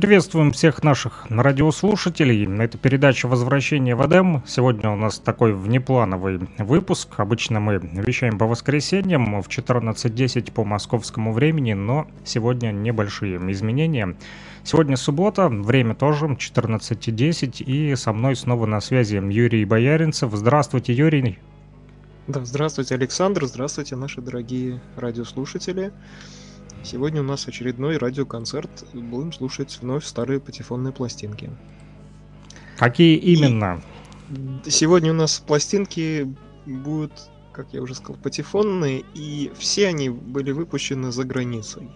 Приветствуем всех наших радиослушателей. Это передача «Возвращение в Эдем». Сегодня у нас такой внеплановый выпуск. Обычно мы вещаем по воскресеньям в 14.10 по московскому времени, но сегодня небольшие изменения. Сегодня суббота, время тоже 14.10, и со мной снова на связи Юрий Бояринцев. Здравствуйте, Юрий. Да, здравствуйте, Александр, здравствуйте, наши дорогие радиослушатели. Сегодня у нас очередной радиоконцерт. Будем слушать вновь старые патефонные пластинки. Какие именно? И сегодня у нас пластинки будут, как я уже сказал, патефонные, и все они были выпущены за границей.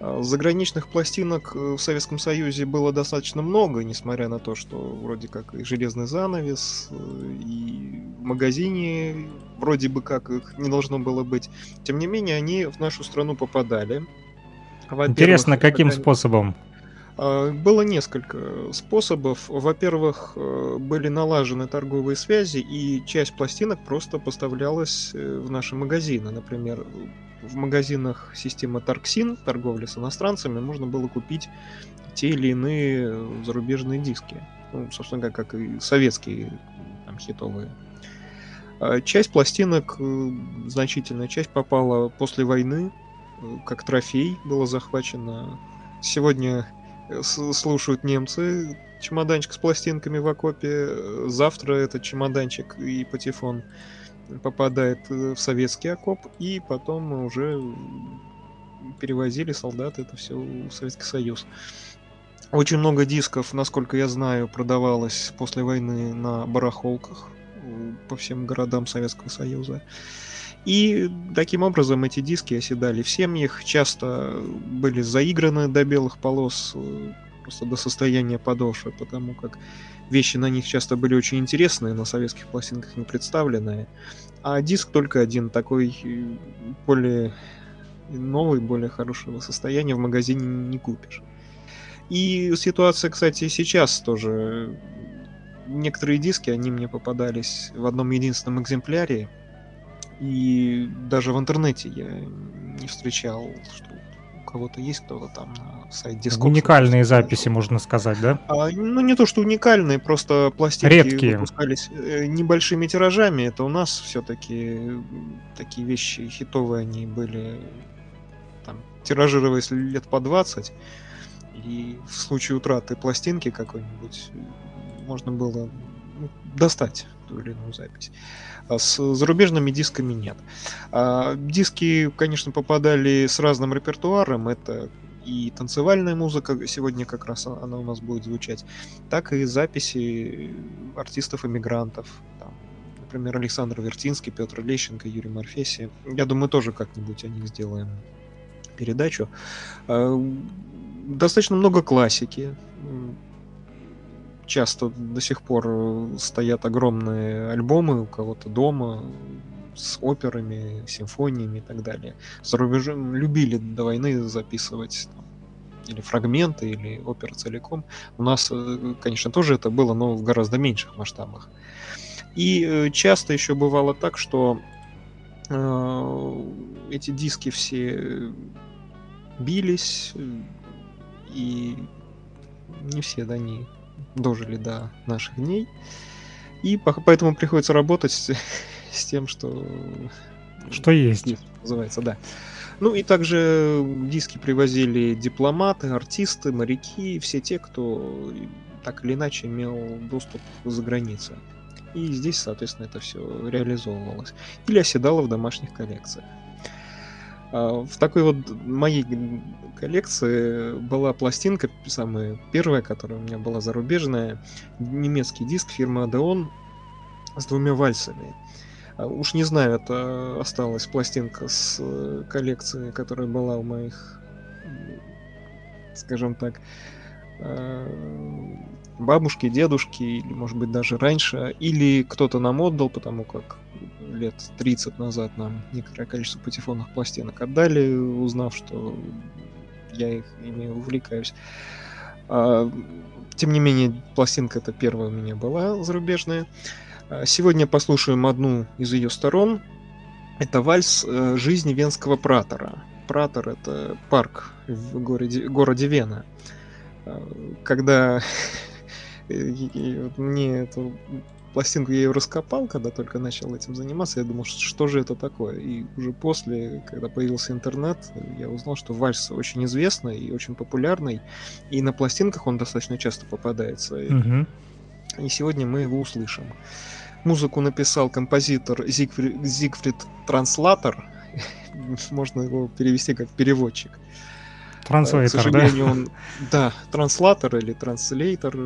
А, заграничных пластинок э, в Советском Союзе было достаточно много, несмотря на то, что вроде как и железный занавес, э, и в магазине вроде бы как их не должно было быть. Тем не менее, они в нашу страну попадали. Интересно, каким способом? А, было несколько способов. Во-первых, э, были налажены торговые связи, и часть пластинок просто поставлялась в наши магазины. Например, в магазинах системы Tarxin, торговли с иностранцами, можно было купить те или иные зарубежные диски. Ну, собственно, как, как и советские там, хитовые. А часть пластинок, э, значительная часть попала после войны, э, как трофей было захвачено. Сегодня э, слушают немцы чемоданчик с пластинками в окопе, завтра этот чемоданчик и патефон попадает в советский окоп, и потом уже перевозили солдаты это все в Советский Союз. Очень много дисков, насколько я знаю, продавалось после войны на барахолках по всем городам Советского Союза. И таким образом эти диски оседали в семьях, часто были заиграны до белых полос, э, просто до состояния подошвы, потому как вещи на них часто были очень интересные, на советских пластинках не представленные. А диск только один, такой э, более новый, более хорошего состояния в магазине не купишь. И ситуация, кстати, сейчас тоже. Некоторые диски, они мне попадались в одном единственном экземпляре. И даже в интернете я не встречал, что кого-то есть кто-то там на сайте Discord. Уникальные записи, можно сказать, да? А, ну, не то, что уникальные, просто пластинки Редкие. выпускались э, небольшими тиражами. Это у нас все-таки такие вещи хитовые, они были там, тиражировались лет по 20. И в случае утраты пластинки какой-нибудь можно было ну, достать ту или иную запись. А с зарубежными дисками нет. А диски, конечно, попадали с разным репертуаром. Это и танцевальная музыка, сегодня как раз она у нас будет звучать, так и записи артистов-иммигрантов. например, Александр Вертинский, Петр Лещенко, Юрий Морфеси. Я думаю, тоже как-нибудь о них сделаем передачу. А, достаточно много классики. Часто до сих пор стоят огромные альбомы у кого-то дома с операми, симфониями и так далее. За рубежом любили до войны записывать там, или фрагменты, или оперы целиком. У нас, э, конечно, тоже это было, но в гораздо меньших масштабах. И э, часто еще бывало так, что э, эти диски все бились, и не все да, они дожили до наших дней. И поэтому приходится работать с, с тем, что... Что есть. Называется, да. Ну и также диски привозили дипломаты, артисты, моряки, все те, кто так или иначе имел доступ за границей. И здесь, соответственно, это все реализовывалось. Или оседало в домашних коллекциях. А, в такой вот моей коллекции была пластинка, самая первая, которая у меня была зарубежная, немецкий диск фирмы Odeon с двумя вальсами. А, уж не знаю, это осталась пластинка с э, коллекции, которая была у моих, скажем так, э, бабушки, дедушки, или, может быть, даже раньше, или кто-то нам отдал, потому как лет 30 назад нам некоторое количество патефонных пластинок отдали, узнав, что я их ими увлекаюсь. А, тем не менее, пластинка это первая у меня была зарубежная. Э, сегодня послушаем одну из ее сторон. Это вальс э, жизни венского пратора. Пратор — это парк в городе, городе Вена. Э, когда мне эту пластинку я ее раскопал, когда только начал этим заниматься, я думал, что же это такое. И уже после, когда появился интернет, я узнал, что вальс очень известный и очень популярный, и на пластинках он достаточно часто попадается. Угу. И сегодня мы его услышим. Музыку написал композитор Зигфрид, Зигфрид Транслатор. Можно его перевести как переводчик. Транслейтер, К сожалению, да? он... Да, транслатор или транслейтер.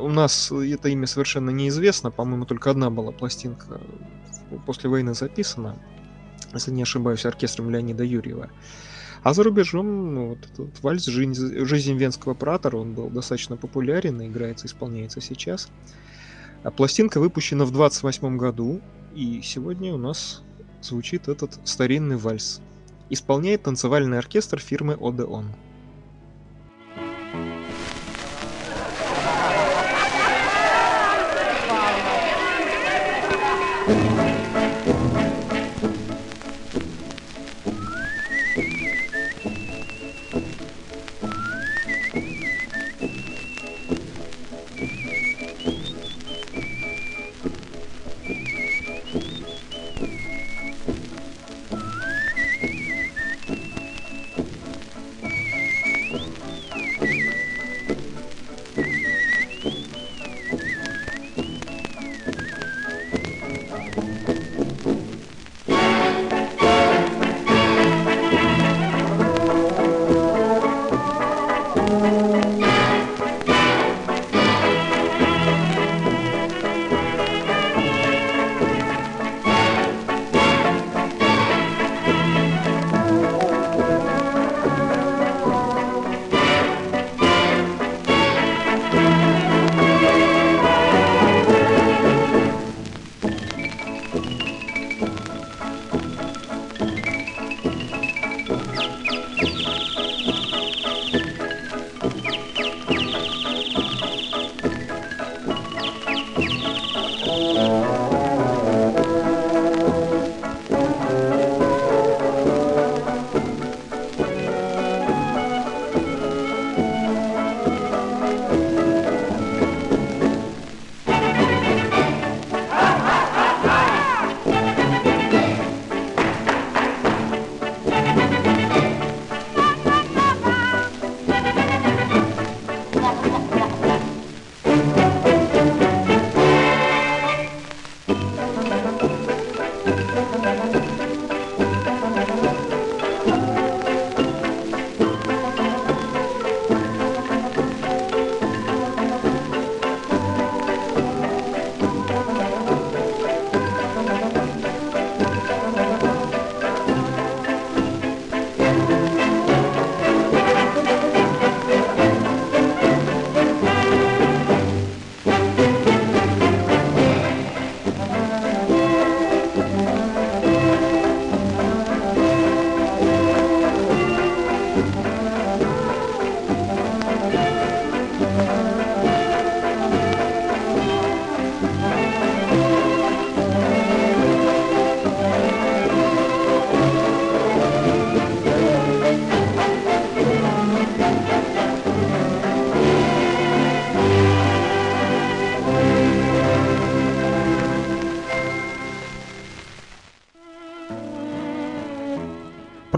У нас это имя совершенно неизвестно. По-моему, только одна была пластинка после войны записана. Если не ошибаюсь, оркестром Леонида Юрьева. А за рубежом ну, вот этот вальс «Жизнь, «Жизнь венского пратора», он был достаточно популярен, играется, исполняется сейчас. А пластинка выпущена в 28 году, и сегодня у нас звучит этот старинный вальс исполняет танцевальный оркестр фирмы Одеон.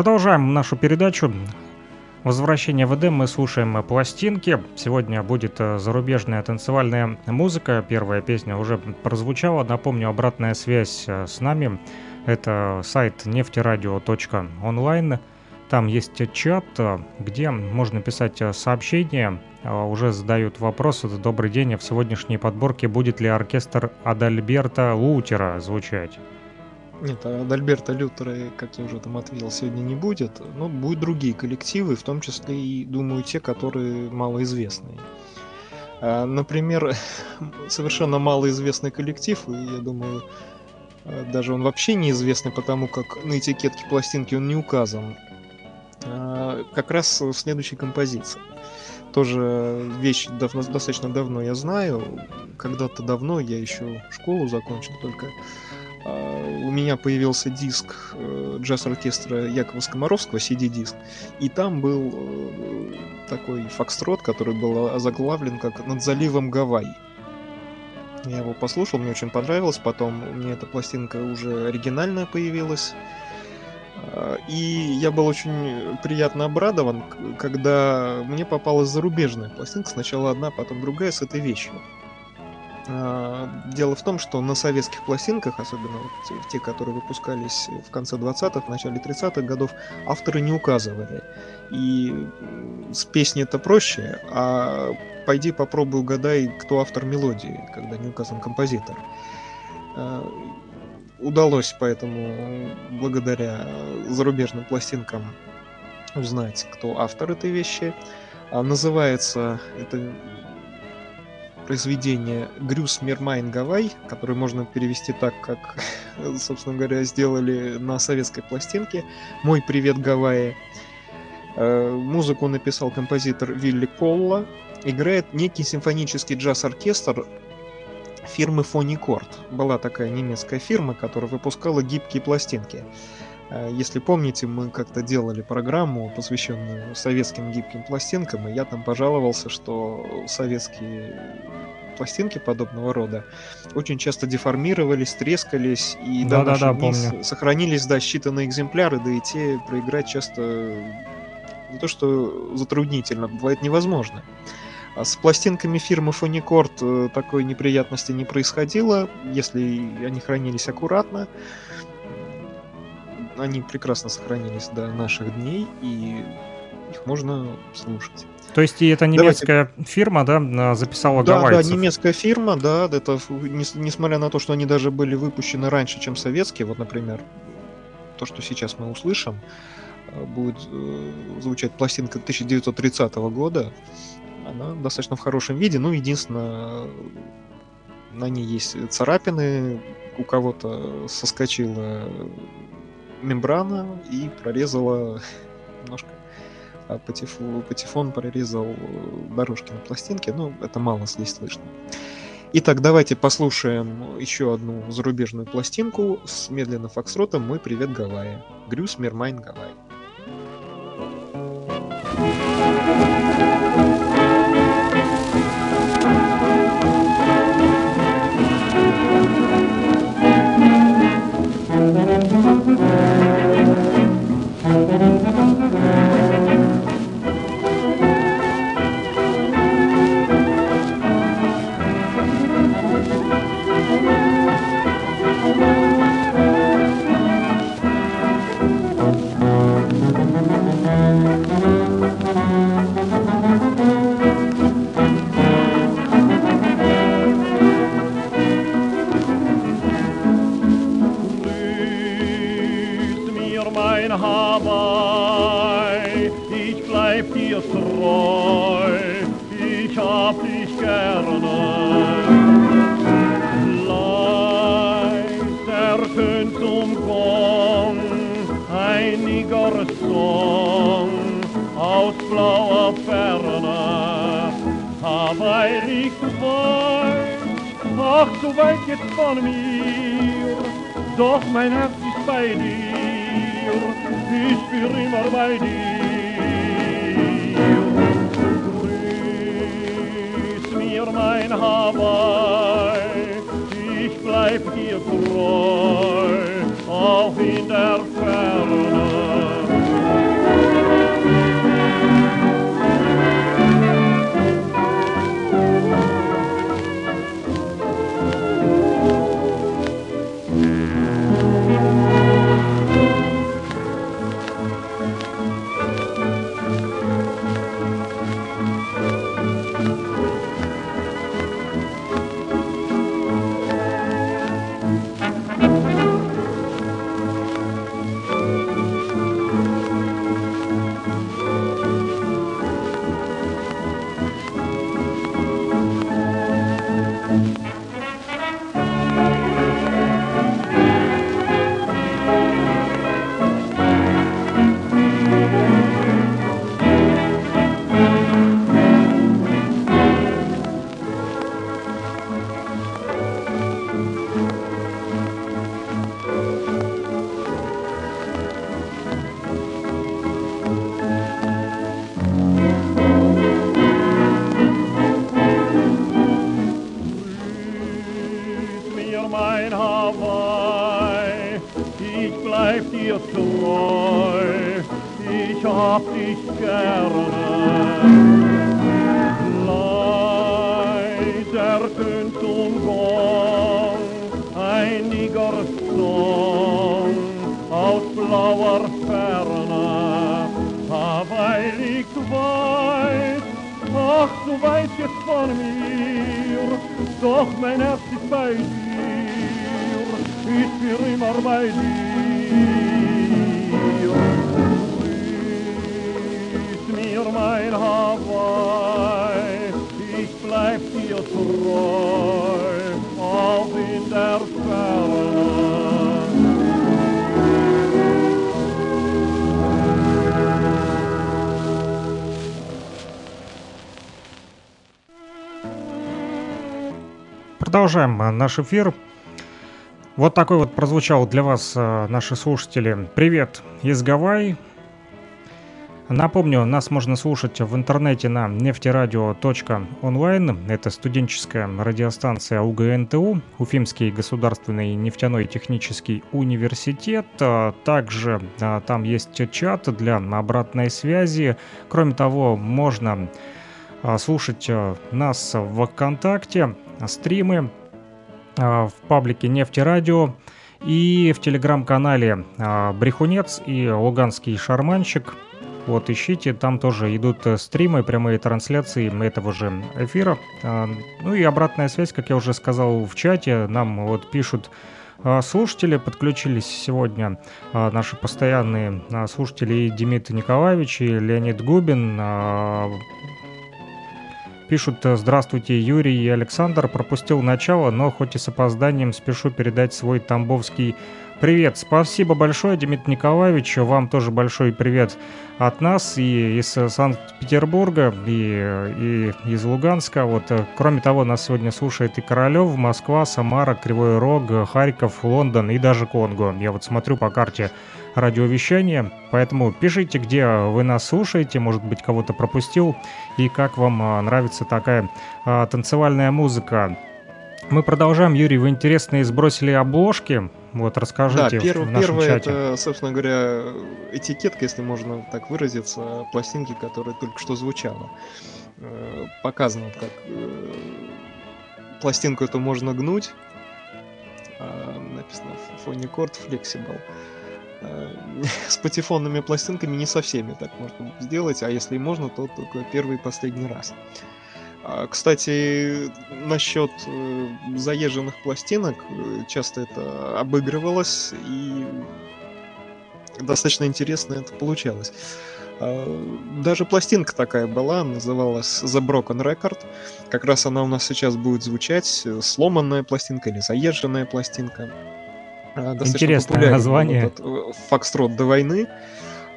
Продолжаем нашу передачу. Возвращение в Эдем мы слушаем пластинки. Сегодня будет э, зарубежная танцевальная музыка. Первая песня уже прозвучала. Напомню, обратная связь э, с нами. Это сайт нефтерадио.онлайн. Там есть чат, э, где можно писать сообщения. Уже задают вопрос. Добрый день. В сегодняшней подборке будет ли оркестр Адальберта Лутера звучать? Нет, а Адальберта Лютера, как я уже там ответил, сегодня не будет. Но будут другие коллективы, в том числе и, думаю, те, которые малоизвестные. А, например, совершенно малоизвестный коллектив, и я думаю, а, даже он вообще неизвестный, потому как на этикетке пластинки он не указан. Как раз в следующей композиции. Тоже вещь давно, достаточно давно я знаю. Когда-то давно я еще школу закончил только у меня появился диск э, джаз-оркестра Якова Скоморовского, CD-диск, и там был э, такой фокстрот, который был озаглавлен как «Над заливом Гавай». Я его послушал, мне очень понравилось, потом у меня эта пластинка уже оригинальная появилась, а, и я был очень приятно обрадован, когда мне попалась зарубежная пластинка, сначала одна, потом другая с этой вещью. А, дело в том, что на советских пластинках, особенно вот те, которые выпускались в конце 20-х, в начале 30-х годов, авторы не указывали. И с песней это проще, а пойди попробуй угадай, кто автор мелодии, когда не указан композитор. А, удалось поэтому, благодаря зарубежным пластинкам, узнать, кто автор этой вещи. А называется это произведение Грюс Мирмайн Гавай, который можно перевести так, как, собственно говоря, сделали на советской пластинке. Мой привет Гавайи. Э, музыку написал композитор Вилли Колла. Играет некий симфонический джаз-оркестр фирмы Фоникорд. Была такая немецкая фирма, которая выпускала гибкие пластинки. Э, если помните, мы как-то делали программу, посвященную советским гибким пластинкам, и я там пожаловался, что советские пластинки подобного рода очень часто деформировались, трескались, и да, до да, да, помню. сохранились, да, считанные экземпляры, да и те проиграть часто не то что затруднительно, бывает невозможно. А с пластинками фирмы Фоникорд э, такой неприятности не происходило, если они хранились аккуратно. Они прекрасно сохранились до наших дней, и их можно слушать. То есть и это немецкая Давайте... фирма, да, записала да, гавайцев? Да, немецкая фирма, да, это, несмотря на то, что они даже были выпущены раньше, чем советские, вот, например, то, что сейчас мы услышим, э, будет э, звучать пластинка 1930 года, она достаточно в хорошем виде, ну, единственное, на ней есть царапины, у кого-то соскочила мембрана и прорезала немножко а патефон, патефон прорезал э, дорожки на пластинке, но это мало здесь слышно. Итак, давайте послушаем еще одну зарубежную пластинку с медленно фокстротом «Мой привет, Гавайи». Грюс Мирмайн Гавайи. Ach, zo weit jetzt van mir, doch mijn hart is bij dir, ich bin immer bij dir. Grüß mir mijn Hawaii, ich bleib dir treu, auch in der Ferne. Продолжаем э, наш эфир. Вот такой вот прозвучал для вас, э, наши слушатели. Привет из Гавайи. Напомню, нас можно слушать в интернете на нефтерадио.онлайн. Это студенческая радиостанция УГНТУ, Уфимский государственный нефтяной технический университет. А Также а, там есть чат для обратной связи. Кроме того, можно слушать а, нас в ВКонтакте, стримы а, в паблике Нефтерадио и в телеграм-канале а, Брехунец и Луганский шарманщик. Вот ищите, там тоже идут э, стримы, прямые трансляции этого же эфира. А, Ну и обратная связь, как я уже сказал в чате, нам вот пишут а, слушатели, подключились сегодня а, наши постоянные а, слушатели и Демид Николаевич, и Леонид Губин, а, Пишут, э, здравствуйте, Юрий и Александр. Пропустил начало, но хоть и с опозданием спешу передать свой тамбовский привет. Спасибо большое, Дмитрий Николаевич. Вам тоже большой привет от нас и из э, Санкт-Петербурга, и, и из Луганска. Вот, э, кроме того, нас сегодня слушает и Королев, Москва, Самара, Кривой Рог, Харьков, Лондон и даже Конго. Я вот смотрю по карте радиовещания, поэтому пишите, где вы нас слушаете, может быть, кого-то пропустил, и как вам а, нравится такая а, танцевальная музыка. Мы продолжаем. Юрий, вы интересные сбросили обложки. Вот расскажите Да, перв- в нашем первое чате. это, собственно говоря, этикетка, если можно так выразиться, пластинки, которая только что звучала. Э, Показано, как э, пластинку эту можно гнуть. А, Написано фоне корд flexible. Э, С патефонными пластинками не со всеми так можно сделать, а если и можно, то только первый и последний раз. А, Кстати, насчет э, заезженных пластинок, э, часто это обыгрывалось, и достаточно интересно это получалось. А, Даже пластинка такая была, называлась The Broken Record. Как раз она у нас сейчас будет звучать, сломанная пластинка или заезженная пластинка. А, достаточно Интересное популярен название. этот, э, Фокстрот до войны.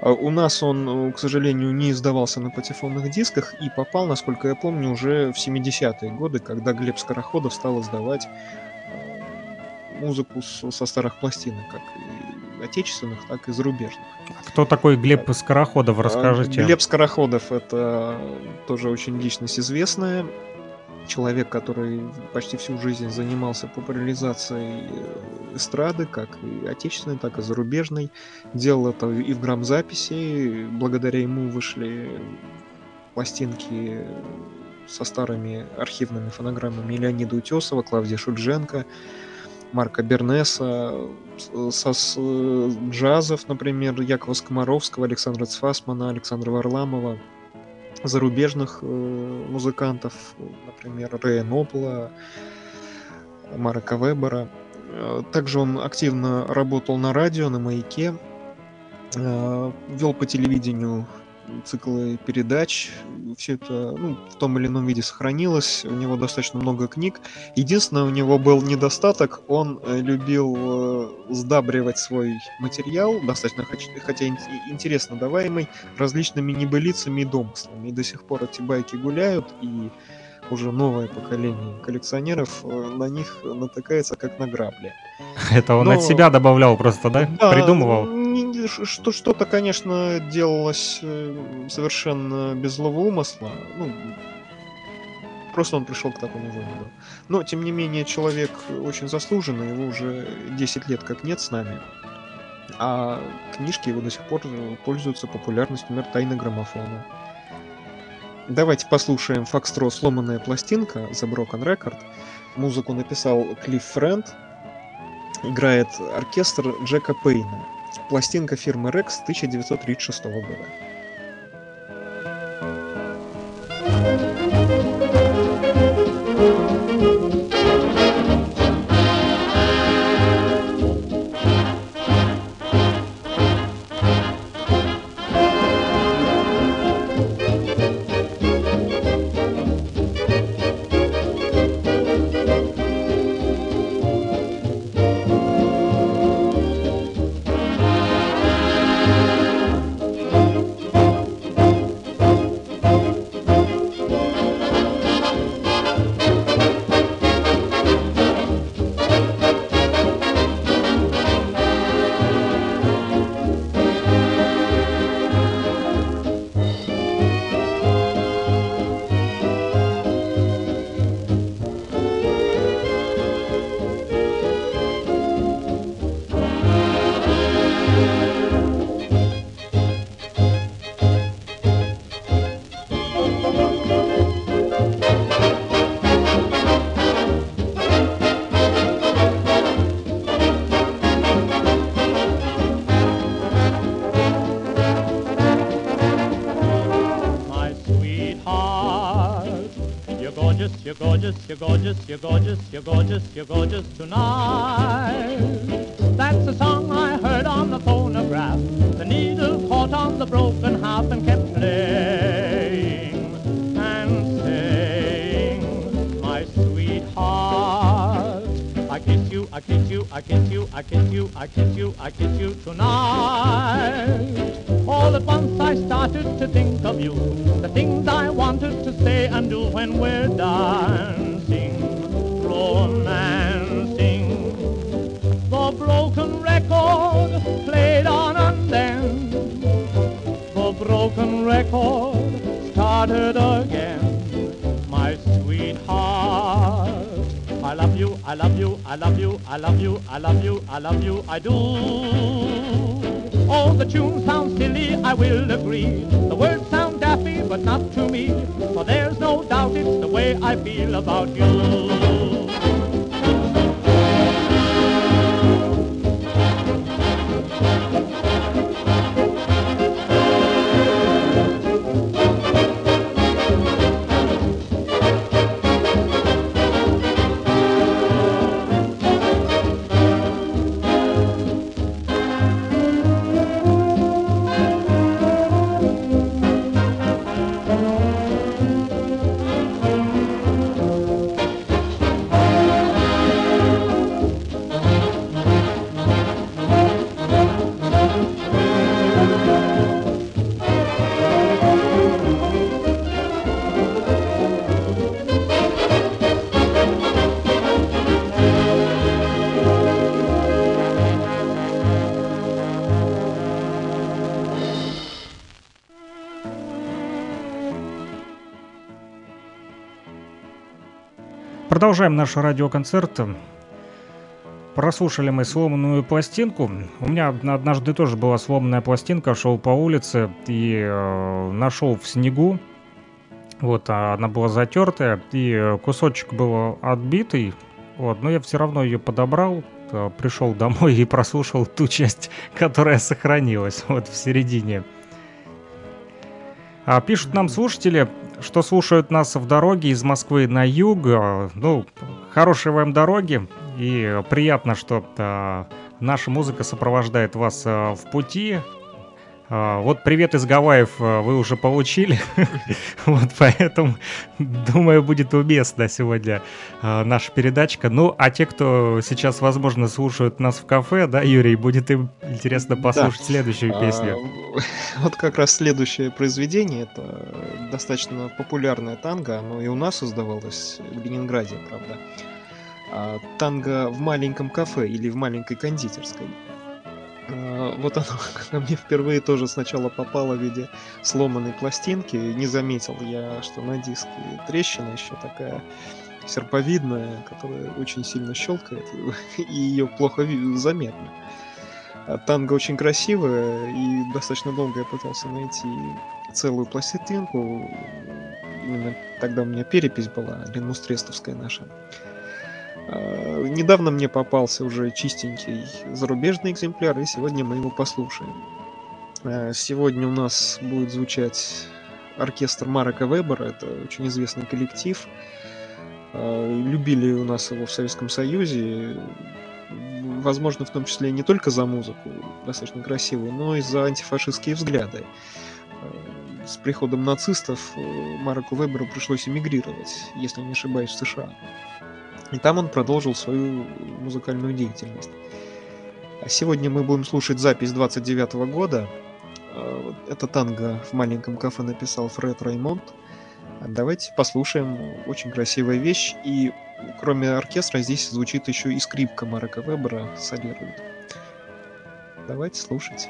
А У нас он, э, к сожалению, не издавался на патефонных дисках и попал, насколько я помню, уже в 70-е годы, когда Глеб Скороходов стал издавать э, музыку со старых пластинок, как и отечественных, так и зарубежных. Кто такой Глеб Скороходов? А, Расскажите. Глеб Скороходов это тоже очень личность известная. Человек, который почти всю жизнь занимался популяризацией э, эстрады, как и отечественной, так и зарубежной. Делал это и в грамзаписи. Благодаря ему вышли пластинки со старыми архивными фонограммами Леонида Утесова, Клавдия Шульженко, Марка Бернеса, с- со с, э, джазов, например, Якова Скомаровского, Александра Цфасмана, Александра Варламова, зарубежных э, музыкантов, например, Рэя Нобла, Марка Вебера. Э, Также он активно работал на радио, на «Маяке», э, вел по телевидению циклы передач. Все это ну, в том или ином виде сохранилось. У него достаточно много книг. Единственное, у него был недостаток. Он э, любил э, сдабривать свой материал, достаточно хотя ин- интересно даваемый, различными небылицами и домыслами. И до сих пор эти байки гуляют, и уже новое поколение коллекционеров э, на них натыкается как на грабли. Это он но- от себя добавлял просто, да? Придумывал. Не- Что, что-то, конечно, делалось э, совершенно без злого умысла. Ну, просто он пришел к такому выводу. Но, тем не менее, человек очень заслуженный, его уже 10 лет как нет с нами. А книжки его до сих пор пользуются популярностью, например, «Тайны граммофона». Давайте послушаем Фокстро «Сломанная пластинка» The Broken Record. Музыку написал Клифф Френд. Играет оркестр Джека Пейна. Пластинка фирмы Rex 1936 года. You're gorgeous, you're gorgeous, you're gorgeous, you're gorgeous, you're gorgeous tonight. That's the song I heard on the I kiss you, I kiss you, I kiss you, I kiss you, I kiss you tonight. All at once I started to think of you, the things I wanted to say and do when we're dancing, romancing. The broken record played on and then the broken record started again. My sweetheart, I love you, I love you, I love you, I love you, I love you, I love you, I do. Oh, the tune sounds silly, I will agree. The words sound daffy, but not to me. For there's no doubt it's the way I feel about you. Продолжаем наш радиоконцерт. Прослушали мы сломанную пластинку. У меня однажды тоже была сломанная пластинка. Шел по улице и э, нашел в снегу. Вот, а она была затертая, и кусочек был отбитый. Вот, но я все равно ее подобрал, э, пришел домой и прослушал ту часть, которая сохранилась вот в середине. А пишут нам слушатели, что слушают нас в дороге из Москвы на юг. А, Ну, хорошей вам дороги. И приятно, что а, наша музыка сопровождает вас а, в пути. А, вот привет из Гавайев а, вы уже получили. Вот поэтому, думаю, будет уместно сегодня а, наша передачка. Ну, а те, кто сейчас, возможно, слушают нас в кафе, да, Юрий, будет им интересно послушать следующую песню. Вот как раз следующее произведение, это достаточно популярное танго, оно и у нас создавалось в Ленинграде, правда. Танго в маленьком кафе или в маленькой кондитерской. А, Вот оно ко мне впервые тоже сначала попало в виде сломанной пластинки. Не заметил я, что на диске трещина еще такая серповидная, которая очень сильно щелкает, и ее плохо заметно. А танго очень красивое, и достаточно долго я пытался найти целую пластинку. Именно тогда у меня перепись была, ленмустрестовская наша. А, недавно мне попался уже чистенький зарубежный экземпляр, и сегодня мы его послушаем. А, сегодня у нас будет звучать оркестр Марека Вебера, это очень известный коллектив. А, любили у нас его в Советском Союзе, возможно, в том числе не только за музыку, достаточно красивую, но и за антифашистские взгляды. С приходом нацистов э, Мареку Веберу пришлось эмигрировать, если не ошибаюсь, в США. И там он продолжил свою музыкальную деятельность. А сегодня мы будем слушать запись 29 года. А, это танго в маленьком кафе написал Фред Раймонд. Давайте послушаем. Очень красивая вещь. И кроме оркестра здесь звучит еще и скрипка Марека Вебера солирует. Давайте слушать.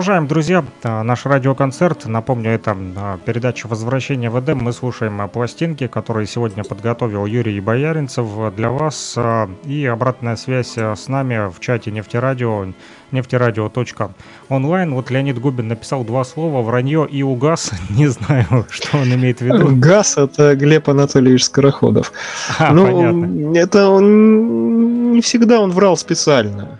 Продолжаем, друзья, а, наш радиоконцерт. Напомню, это а, передача «Возвращение в Эдем». Мы слушаем а, пластинки, которые сегодня подготовил Юрий Бояринцев для вас. И обратная связь с нами в чате нефтерадио, нефтерадио.онлайн. Вот Леонид Губин написал два слова «вранье» и «угас». Не знаю, что он имеет в виду. «Газ» — это Глеб Анатольевич Скороходов. А, ну, понятно. Это он не всегда он врал специально.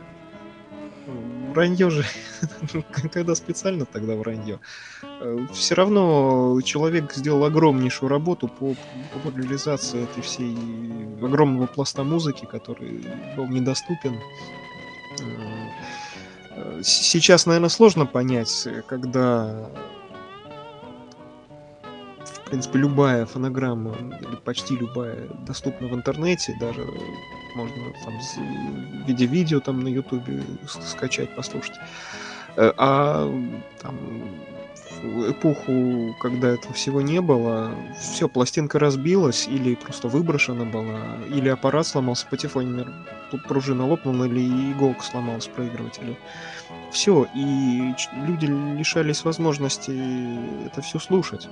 Вранье же когда специально тогда вранье. Э, Все равно человек сделал огромнейшую работу по популяризации этой всей огромного пласта музыки, который был недоступен. Э, сейчас, наверное, сложно понять, когда принципе, любая фонограмма, или почти любая, доступна в интернете, даже можно там в виде видео там на ютубе скачать, послушать. Э, а там, эпоху, когда этого всего не было, все, пластинка разбилась, или просто выброшена была, или аппарат сломался, патефон пружина лопнула, или иголка сломалась в проигрывателе. Все, и люди лишались возможности это все слушать.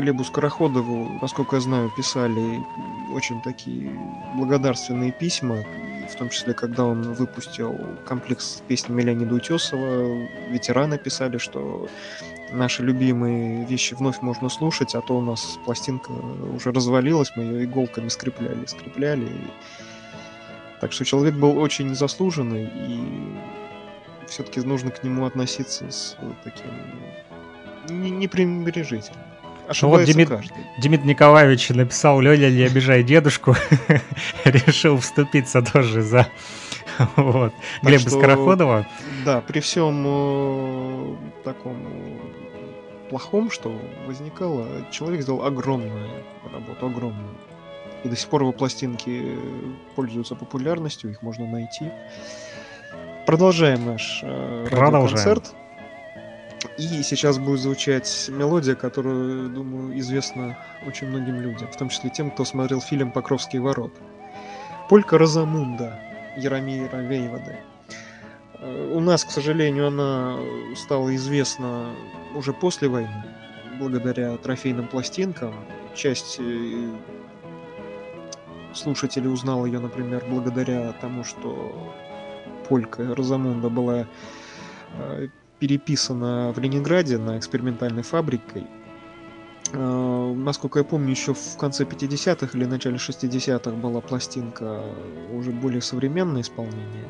Глебу Скороходову, насколько я знаю, писали очень такие благодарственные письма, в том числе, когда он выпустил комплекс с песнями Леонида Утесова, ветераны писали, что наши любимые вещи вновь можно слушать, а то у нас пластинка уже развалилась, мы ее иголками скрепляли, скрепляли. Так что человек был очень заслуженный, и все-таки нужно к нему относиться с таким непренебрежительно. Ну вот Демид, Демид Николаевич написал «Лёля, не обижай дедушку», решил вступиться тоже за вот, Глеба что, Скороходова. Да, при всем э, таком плохом, что возникало, человек сделал огромную работу, огромную. И до сих пор его пластинки пользуются популярностью, их можно найти. Продолжаем наш э, концерт. И сейчас будет звучать мелодия, которую, думаю, известна очень многим людям, в том числе тем, кто смотрел фильм «Покровские ворота». Полька Розамунда Яромира Равейводы. Э, у нас, к сожалению, она стала известна уже после войны, благодаря трофейным пластинкам. Часть э, слушателей узнал ее, например, благодаря тому, что полька Розамунда была э, переписана в Ленинграде на экспериментальной фабрикой. А, насколько я помню, еще в конце 50-х или начале 60-х была пластинка уже более современное исполнение.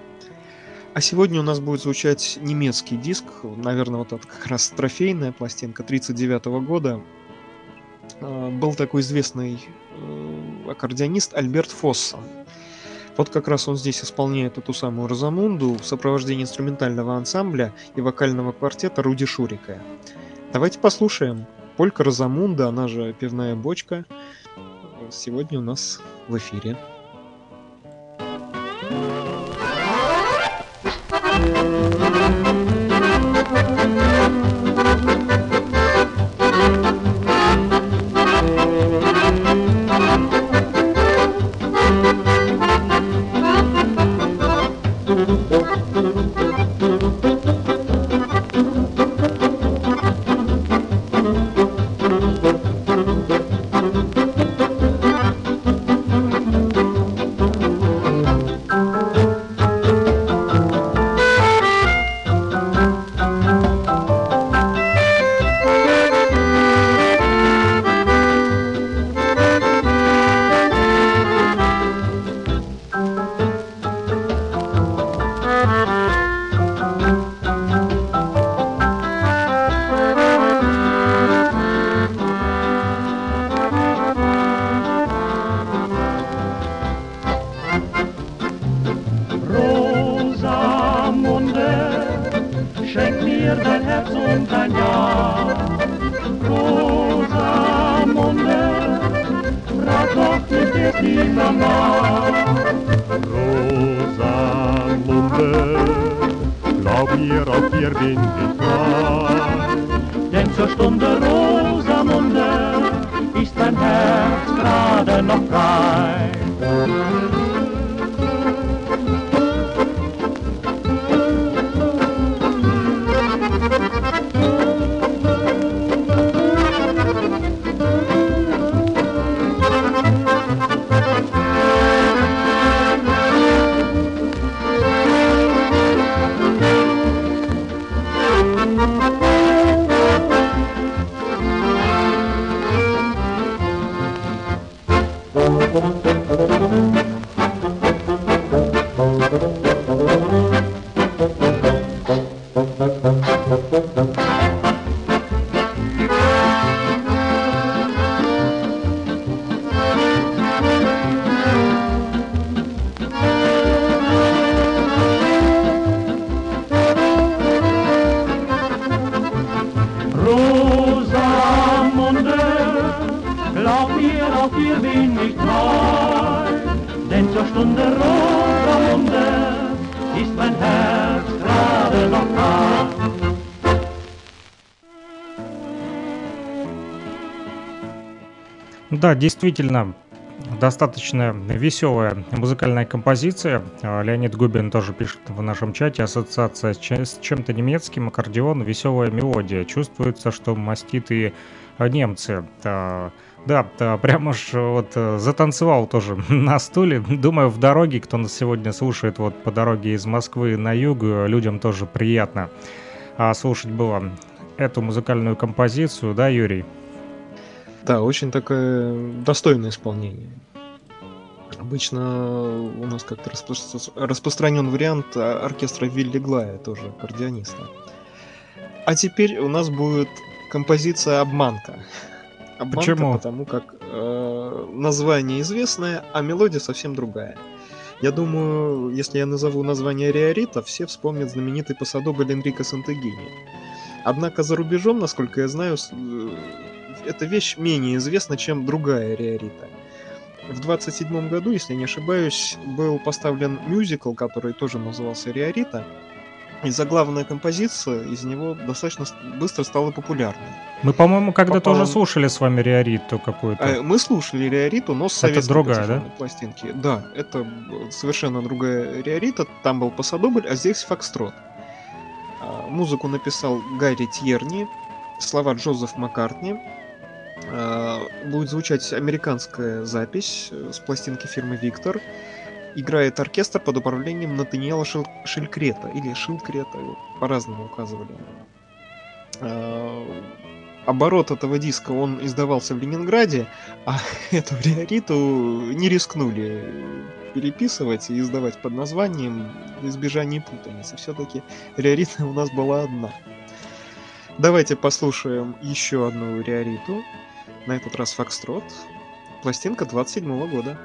А сегодня у нас будет звучать немецкий диск, наверное, вот это как раз трофейная пластинка 39 -го года. А, был такой известный э, аккордеонист Альберт Фоссон. Вот как раз он здесь исполняет эту самую Розамунду в сопровождении инструментального ансамбля и вокального квартета Руди Шурика. Давайте послушаем. Полька Розамунда, она же пивная бочка, сегодня у нас в эфире. zur Stunde Да, действительно, достаточно веселая музыкальная композиция. А, Леонид Губин тоже пишет в нашем чате. Ассоциация с чем-то немецким, аккордеон, веселая мелодия. Чувствуется, что маститые немцы. А, да, прямо ж вот э, затанцевал тоже на стуле. Думаю, в дороге, кто нас сегодня слушает вот по дороге из Москвы на юг, людям тоже приятно а, слушать было эту музыкальную композицию, да, Юрий? Да, очень такое достойное исполнение. Обычно у нас как-то распространен вариант оркестра Вилли Глая, тоже аккордеониста. А теперь у нас будет композиция «Обманка». Обманка, Почему? потому как э, название известное, а мелодия совсем другая. Я думаю, если я назову название Риорита, все вспомнят знаменитый посадобль Энрико Сантегини. Однако за рубежом, насколько я знаю, э, эта вещь менее известна, чем другая Риорита. В 27 году, если не ошибаюсь, был поставлен мюзикл, который тоже назывался Риорита, и заглавная композиция из него достаточно быстро стала популярной. Мы, по-моему, когда Попал... тоже слушали с вами Риориту какую-то. Э, мы слушали Риориту, но с советской это другая, да? пластинки. Да, это совершенно другая Риорита. Там был Пасадобль, а здесь Фокстрот. А, музыку написал Гарри Тьерни, слова Джозеф Маккартни. А, будет звучать американская запись э, с пластинки фирмы Виктор играет оркестр под управлением Натаниэла Шил... Шилькрета, или Шилкрета, по-разному указывали. А, оборот этого диска, он издавался в Ленинграде, а эту риориту не рискнули переписывать и издавать под названием избежание путаницы. Все-таки риорита у нас была одна. Давайте послушаем еще одну риориту. На этот раз Фокстрот. Пластинка 27 -го года.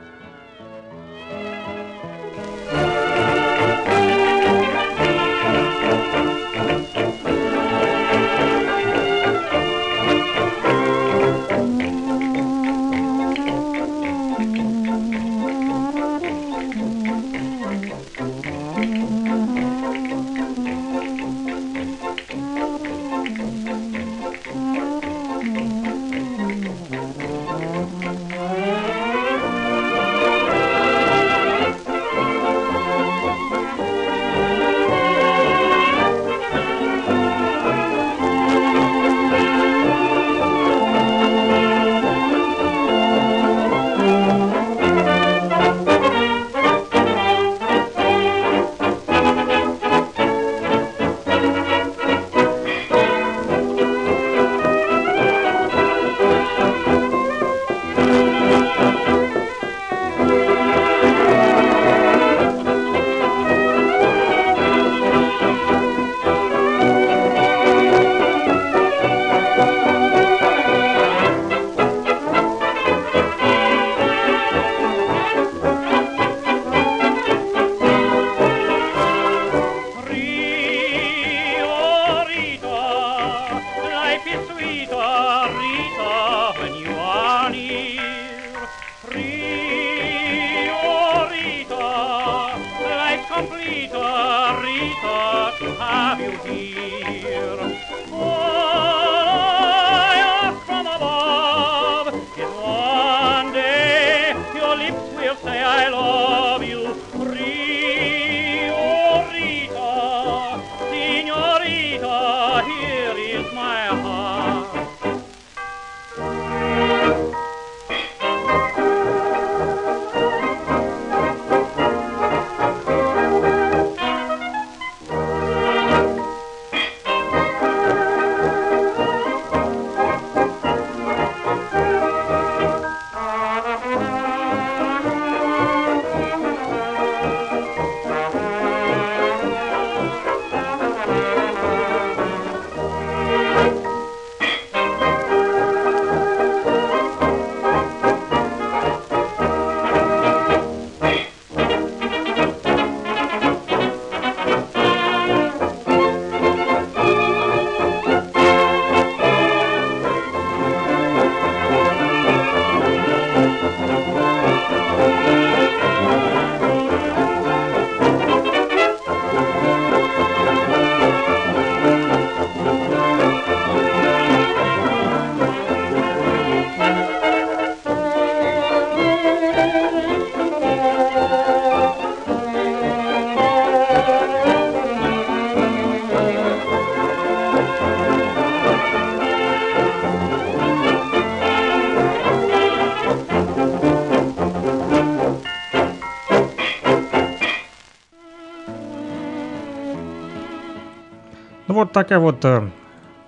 Такая вот э,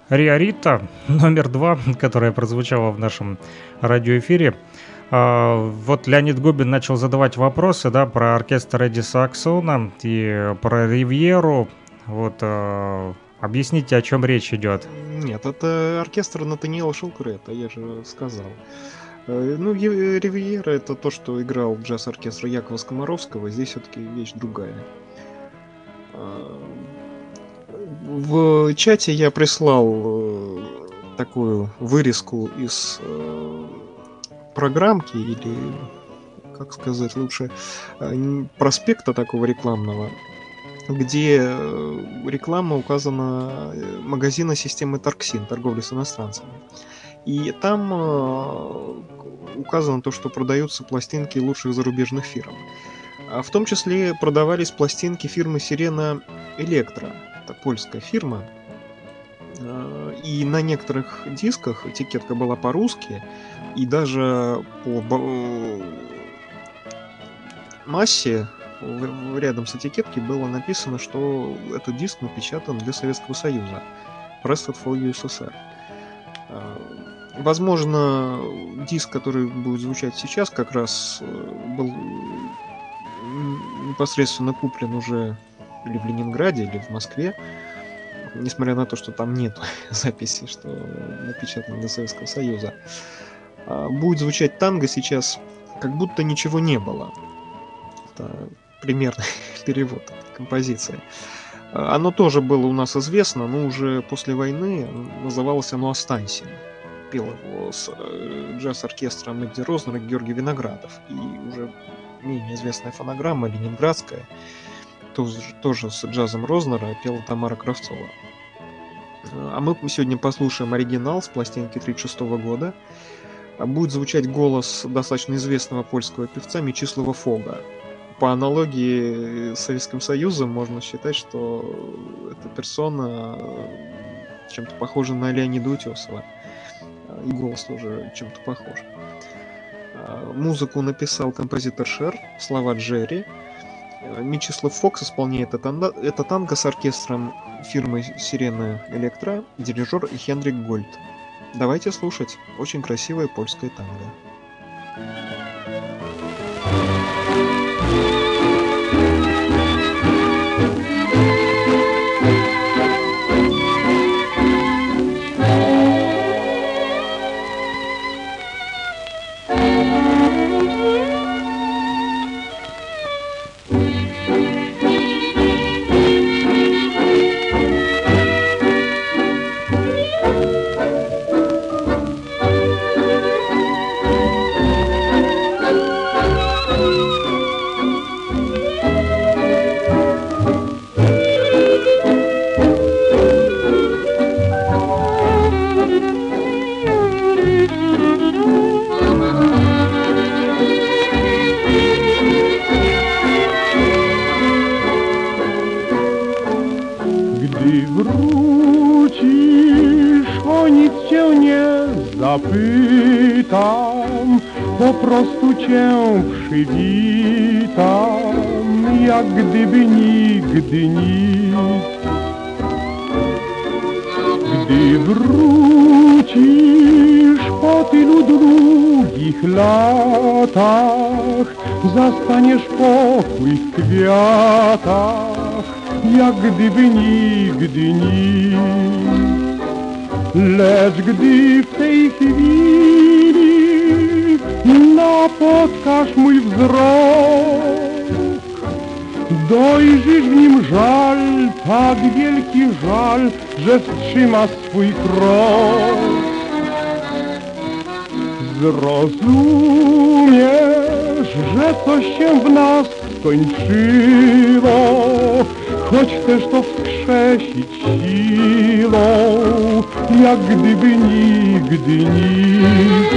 Риорита номер два, которая прозвучала в нашем радиоэфире. А, вот Леонид Губин начал задавать вопросы, да, про оркестр Эдди Саксона и про Ривьеру. Вот, э, объясните, о чем речь идет. Нет, это оркестр Натаниэла Шелкурета, я же сказал. Э, ну, Ривьера это то, что играл джаз-оркестр Якова Скоморовского, здесь все-таки вещь другая. В чате я прислал э, такую вырезку из э, программки или, как сказать лучше, проспекта такого рекламного, где реклама указана магазина системы Тарксин, торговли с иностранцами. И там э, указано то, что продаются пластинки лучших зарубежных фирм. А в том числе продавались пластинки фирмы Сирена Электро. Это польская фирма. Э, и на некоторых дисках этикетка была по-русски, и даже по э, массе рядом с этикеткой было написано, что этот диск напечатан для Советского Союза. Pressed for USSR. Возможно, диск, который будет звучать сейчас, как раз э, был непосредственно куплен уже или в Ленинграде, или в Москве, несмотря на то, что там нет записи, что напечатано для Советского Союза. А, будет звучать танго сейчас, как будто ничего не было. Это примерный перевод композиции. А, оно тоже было у нас известно, но уже после войны называлось оно «Останься» пел его с э, джаз-оркестром Эдди Рознер и Георгий Виноградов. И уже менее известная фонограмма, ленинградская, тоже, с джазом Рознера, пела Тамара Кравцова. А мы сегодня послушаем оригинал с пластинки 1936 года. А будет звучать голос достаточно известного польского певца Мечислава Фога. По аналогии с Советским Союзом можно считать, что эта персона э, чем-то похожа на Леонида Утесова и голос тоже чем-то похож. А, музыку написал композитор Шер, слова Джерри. А, Мичислав Фокс исполняет это, танго с оркестром фирмы Сирена Электро, дирижер Хендрик Гольд. Давайте слушать. Очень красивое польское танго. gdyby że wstrzyma swój krok. Zrozumiesz, że coś się w nas skończyło, choć chcesz to wskrzesić siłą, jak gdyby nigdy nic.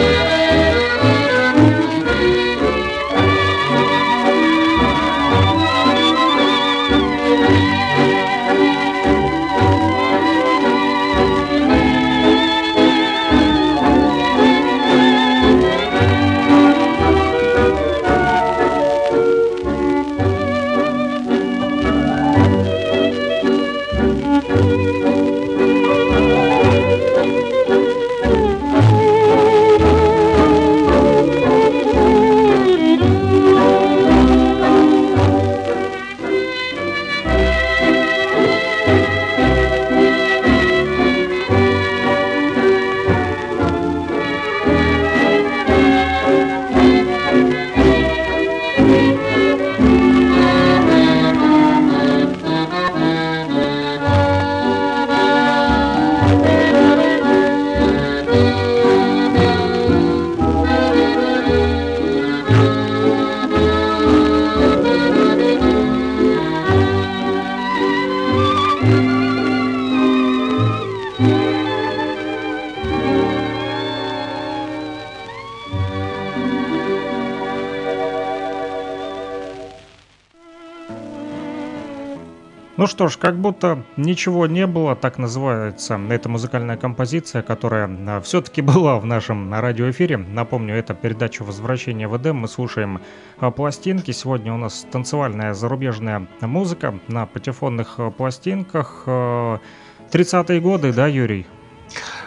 Что ж, как будто ничего не было, так называется эта музыкальная композиция, которая а, все-таки была в нашем радиоэфире. Напомню, это передача «Возвращение в Эдем». Мы слушаем а, пластинки. Сегодня у нас танцевальная зарубежная музыка на патефонных а, пластинках. 30-е годы, да, Юрий?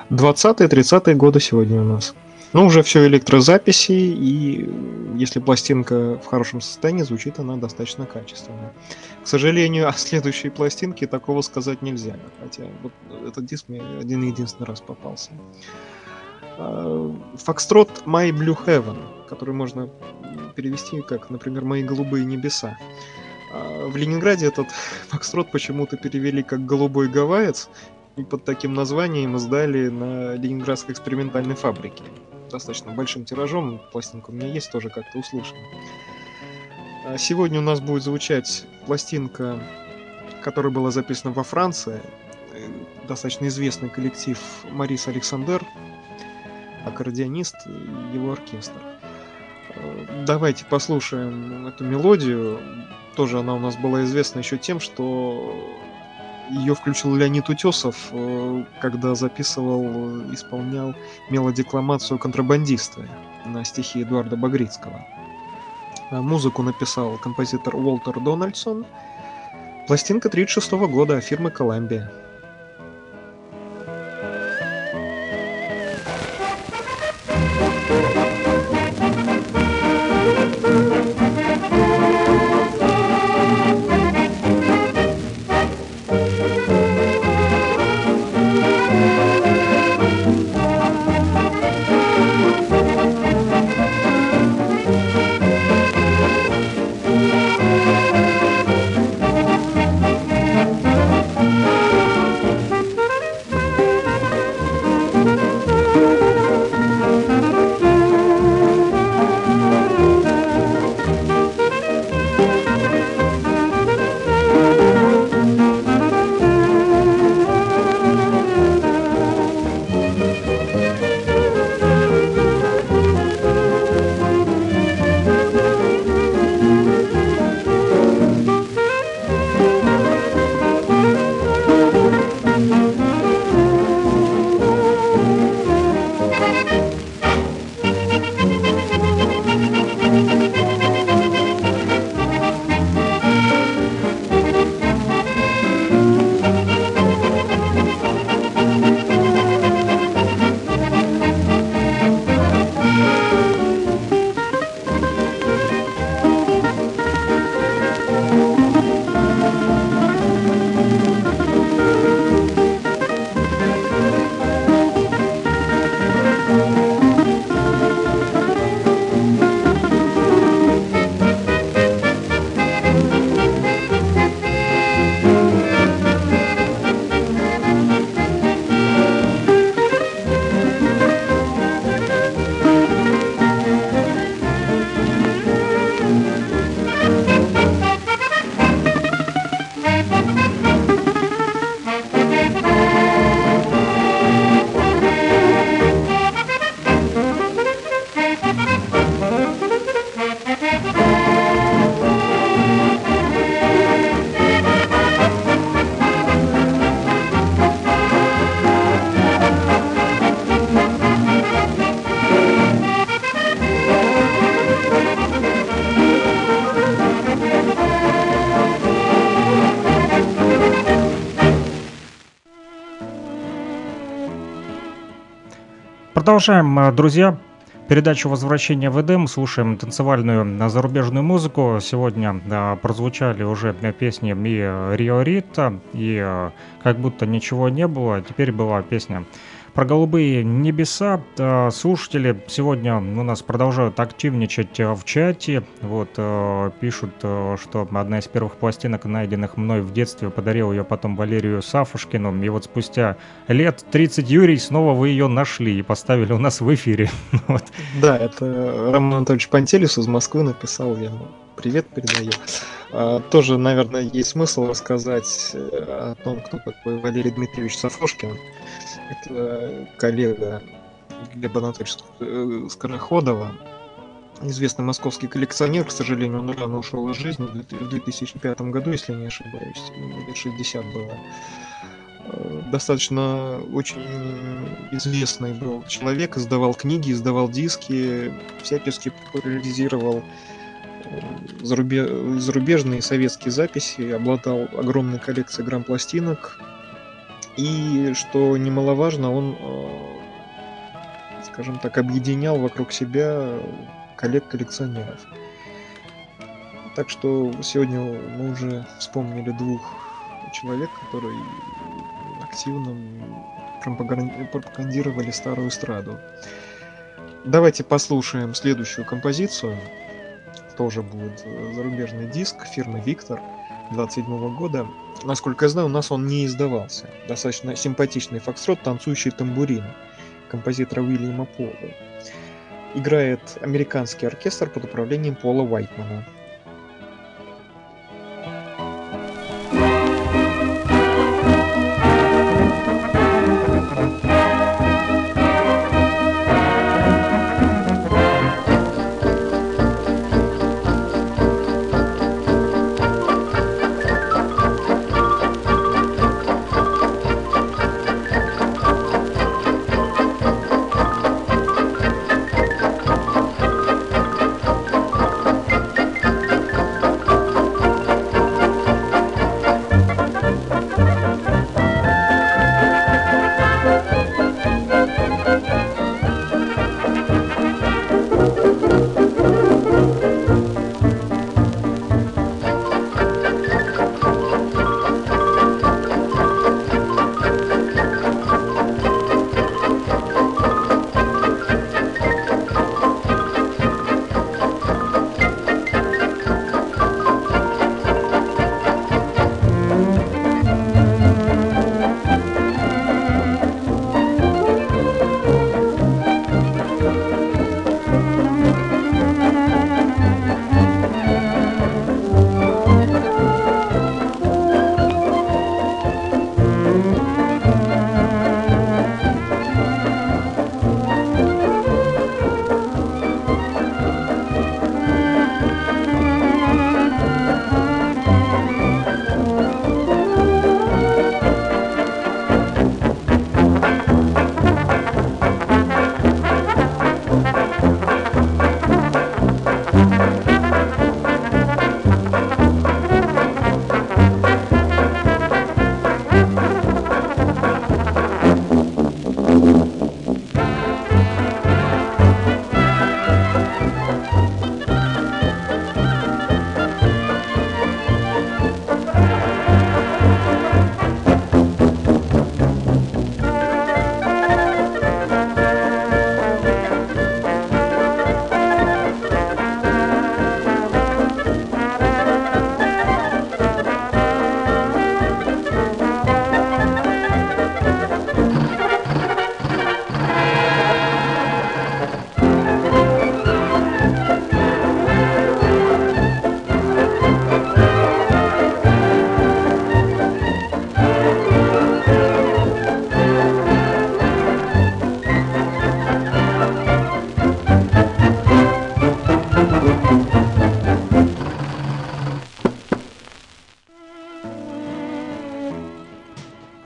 20-30-е годы сегодня у нас. Ну, уже все электрозаписи, и если пластинка в хорошем состоянии, звучит она достаточно качественно. К сожалению, о следующей пластинке такого сказать нельзя, хотя вот этот диск мне один-единственный раз попался. Фокстрот My Blue Heaven, который можно перевести как, например, «Мои голубые небеса». А, в Ленинграде этот фокстрот почему-то перевели как «Голубой гавайец», и под таким названием издали на Ленинградской экспериментальной фабрике достаточно большим тиражом. Пластинка у меня есть, тоже как-то услышан. А сегодня у нас будет звучать пластинка, которая была записана во Франции. Э, достаточно известный коллектив Марис Александр, аккордеонист и его оркестр. Э, давайте послушаем эту мелодию. Тоже она у нас была известна еще тем, что ее включил Леонид Утесов, э, когда записывал, исполнял мелодекламацию контрабандиста на стихи Эдуарда Багрицкого. А музыку написал композитор Уолтер Дональдсон. Пластинка 1936 года фирмы Columbia. Продолжаем, э, друзья. Передачу «Возвращение в Эдем». Слушаем танцевальную э, зарубежную музыку. Сегодня да, прозвучали уже песни и Рио Рита, и «Как будто ничего не было». Теперь была песня про голубые небеса. А, слушатели сегодня у нас продолжают активничать а, в чате. Вот а, пишут, что одна из первых пластинок, найденных мной в детстве, подарил ее потом Валерию Сафушкину. И вот спустя лет 30, Юрий, снова вы ее нашли и поставили у нас в эфире. вот. Да, это Роман Анатольевич Пантелис из Москвы написал, я привет передаю. Тоже, наверное, есть смысл рассказать э, о том, кто такой Валерий Дмитриевич Сафошкин. Это коллега Глеба Анатольевича э, Скороходова. известный московский коллекционер, к сожалению, он рано ушел из жизни в 2005 году, если не ошибаюсь, лет 60 было. Э, достаточно очень известный был человек, издавал книги, издавал диски, всячески популяризировал э, зарубежные советские записи, обладал огромной коллекцией грамм-пластинок. И, что немаловажно, он, э, скажем так, объединял вокруг себя коллег-коллекционеров. Так что сегодня мы уже вспомнили двух человек, которые активно пропагандировали старую эстраду. Давайте послушаем следующую композицию. Тоже будет зарубежный диск фирмы Виктор 27 года. Насколько я знаю, у нас он не издавался. Достаточно симпатичный фокстрот «Танцующий тамбурин» композитора Уильяма Пола. Играет американский оркестр под управлением Пола Уайтмана.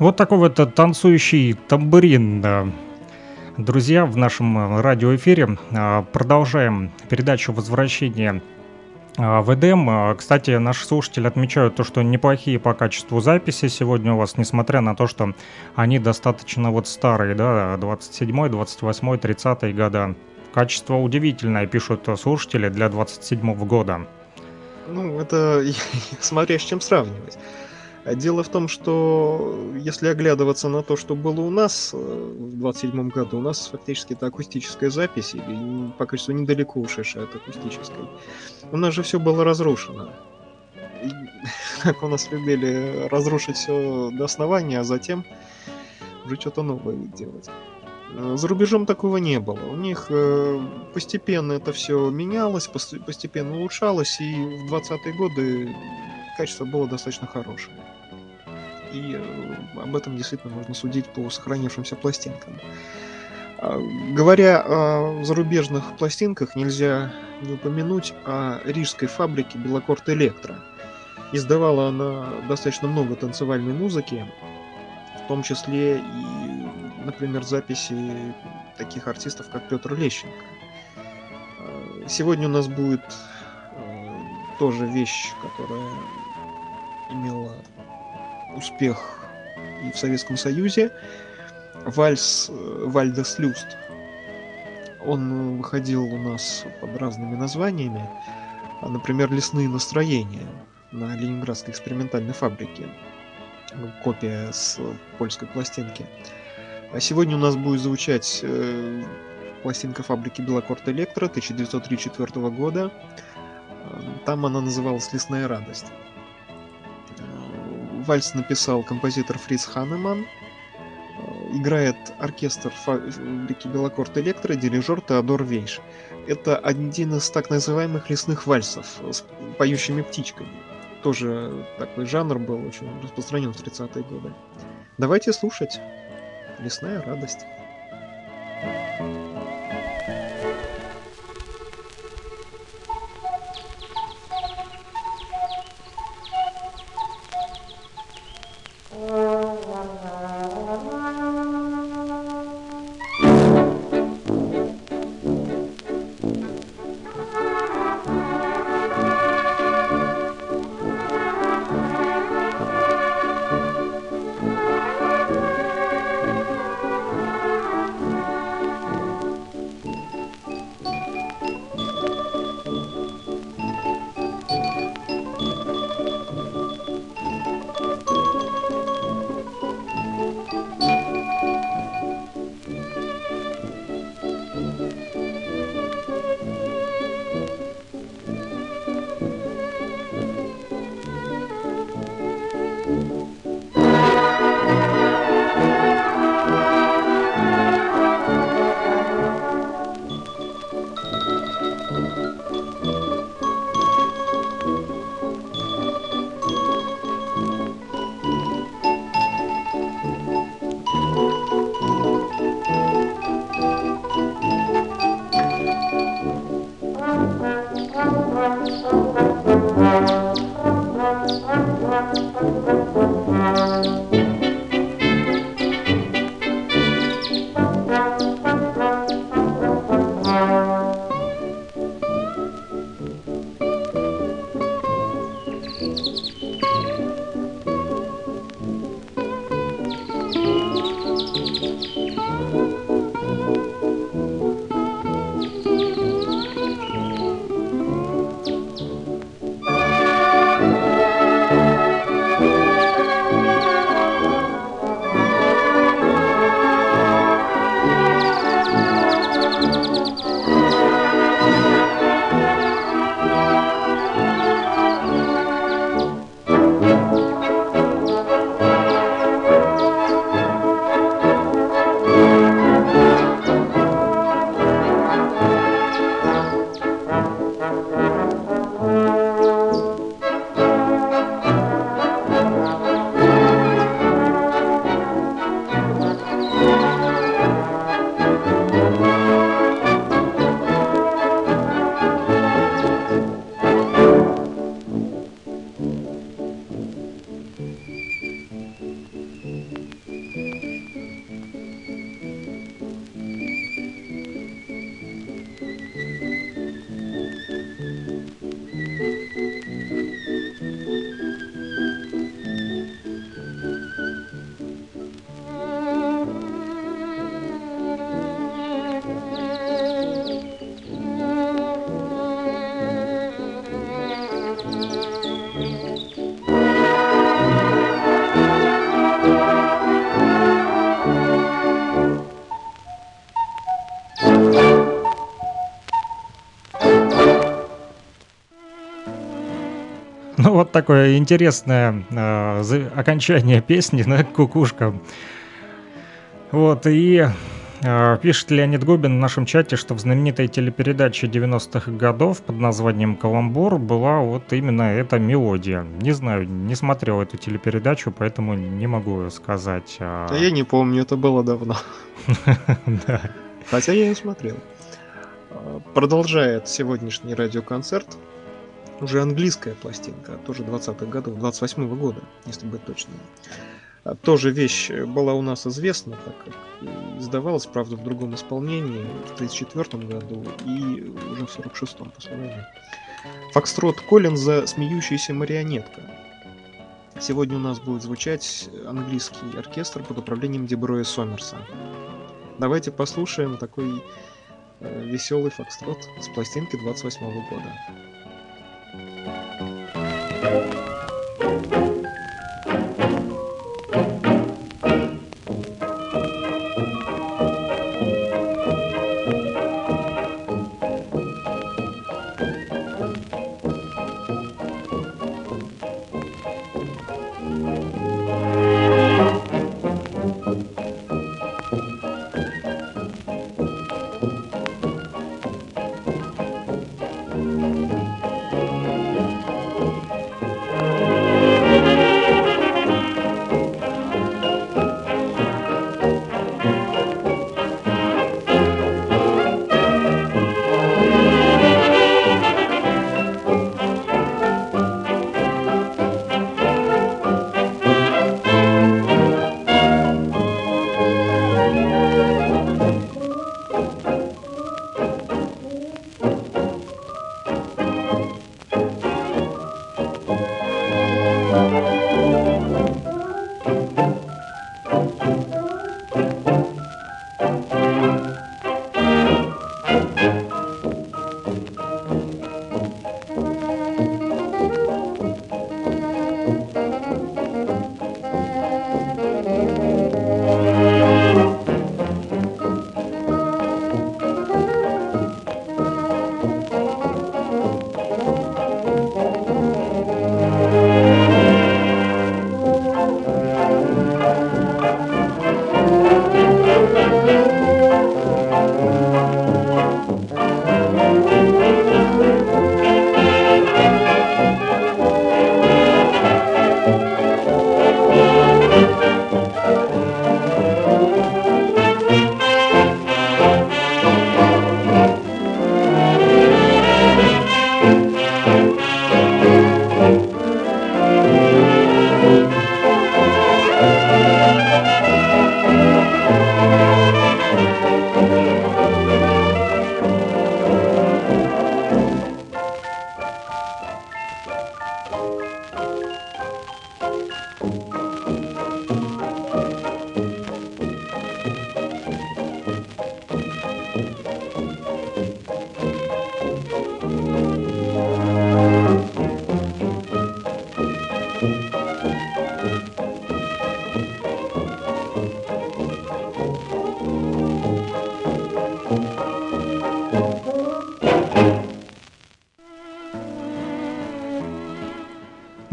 Вот такой вот танцующий тамбурин. Друзья, в нашем э, радиоэфире а, продолжаем передачу «Возвращение в Эдем. Кстати, наши слушатели отмечают то, что неплохие по качеству записи сегодня у вас, несмотря на то, что они достаточно вот старые, да, 27 28 30 года. Качество удивительное, пишут слушатели, для 27 года. Ну, это смотря с чем сравнивать. А дело в том, что если оглядываться на то, что было у нас э, в 27 году, у нас фактически это акустическая запись, и по качеству недалеко ушедшая от акустической. У нас же все было разрушено. И, как у нас любили разрушить все до основания, а затем уже что-то новое делать. Э, за рубежом такого не было. У них э, постепенно это все менялось, постепенно улучшалось, и в 20-е годы качество было достаточно хорошее и э, об этом действительно можно судить по сохранившимся пластинкам. А, Говоря о зарубежных пластинках, нельзя не упомянуть о рижской фабрике Белокорт Электро. Издавала она достаточно много танцевальной музыки, в том числе и, например, записи таких артистов, как Петр Лещенко. Э, Сегодня у нас будет э, тоже вещь, которая имела успех и в Советском Союзе. Вальс э, Вальдес Люст. Он э, выходил у нас под разными названиями. А, Например, «Лесные настроения» на Ленинградской экспериментальной фабрике. Копия с польской пластинки. А сегодня у нас будет звучать э, пластинка фабрики Белокорт Электро 1934 года. Э, Там она называлась «Лесная радость». Вальс написал композитор Фриц Ханеман. Э, Играет оркестр фабрики Белокорт Электро, дирижер Теодор Вейш. Это один из так называемых лесных вальсов с поющими птичками. Тоже такой жанр был очень распространен в 30-е годы. Давайте слушать. Лесная радость. Такое интересное э, окончание песни, да, кукушка. Вот, и э, пишет Леонид Губин в нашем чате, что в знаменитой телепередаче 90-х годов под названием «Каламбур» была вот именно эта мелодия. Не знаю, не смотрел эту телепередачу, поэтому не могу сказать. а, А я не помню, это было давно. Да. Хотя я ее смотрел. Продолжает сегодняшний радиоконцерт уже английская пластинка, тоже 20-х годов, 28-го года, если быть точным. А, тоже вещь была у нас известна, так как издавалась, правда, в другом исполнении в 1934 году и уже в 1946 после войны. Фокстрот Коллинза «Смеющаяся марионетка». Сегодня у нас будет звучать английский оркестр под управлением Деброя Сомерса. Давайте послушаем такой э, веселый фокстрот с пластинки 28 года. Thank you.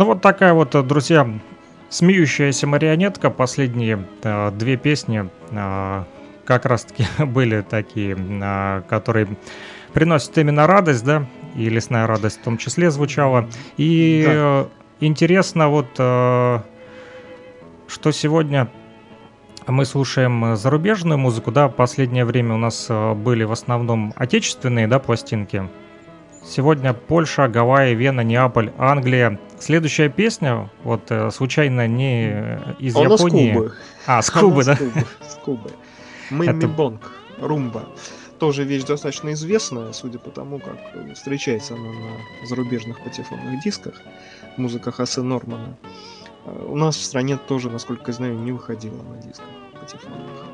Ну вот такая вот, друзья, смеющаяся марионетка. Последние э, две песни э, как раз-таки были такие, э, которые приносят именно радость, да, и лесная радость в том числе звучала. И да. э, интересно вот, э, что сегодня мы слушаем зарубежную музыку, да, последнее время у нас э, были в основном отечественные, да, пластинки. Сегодня Польша, Гавайи, Вена, Неаполь, Англия. Следующая песня, вот э, случайно не из Она Японии. С Кубы. А, с Кубы, Она да? С Кубы. С Кубы. Мэмми Это- Бонг, Румба. Тоже вещь достаточно известная, судя по тому, как встречается она на зарубежных патефонных дисках. Музыка Хасе Нормана. Э, У нас в стране тоже, насколько я знаю, не выходила на дисках патефонных.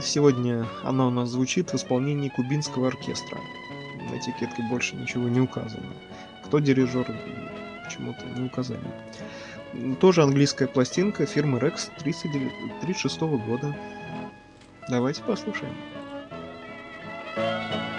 Сегодня она у нас звучит в исполнении кубинского оркестра. На этикетке больше ничего не указано. Кто дирижер, почему-то не указали. Тоже английская пластинка фирмы Rex 1936 года. Давайте послушаем. Thank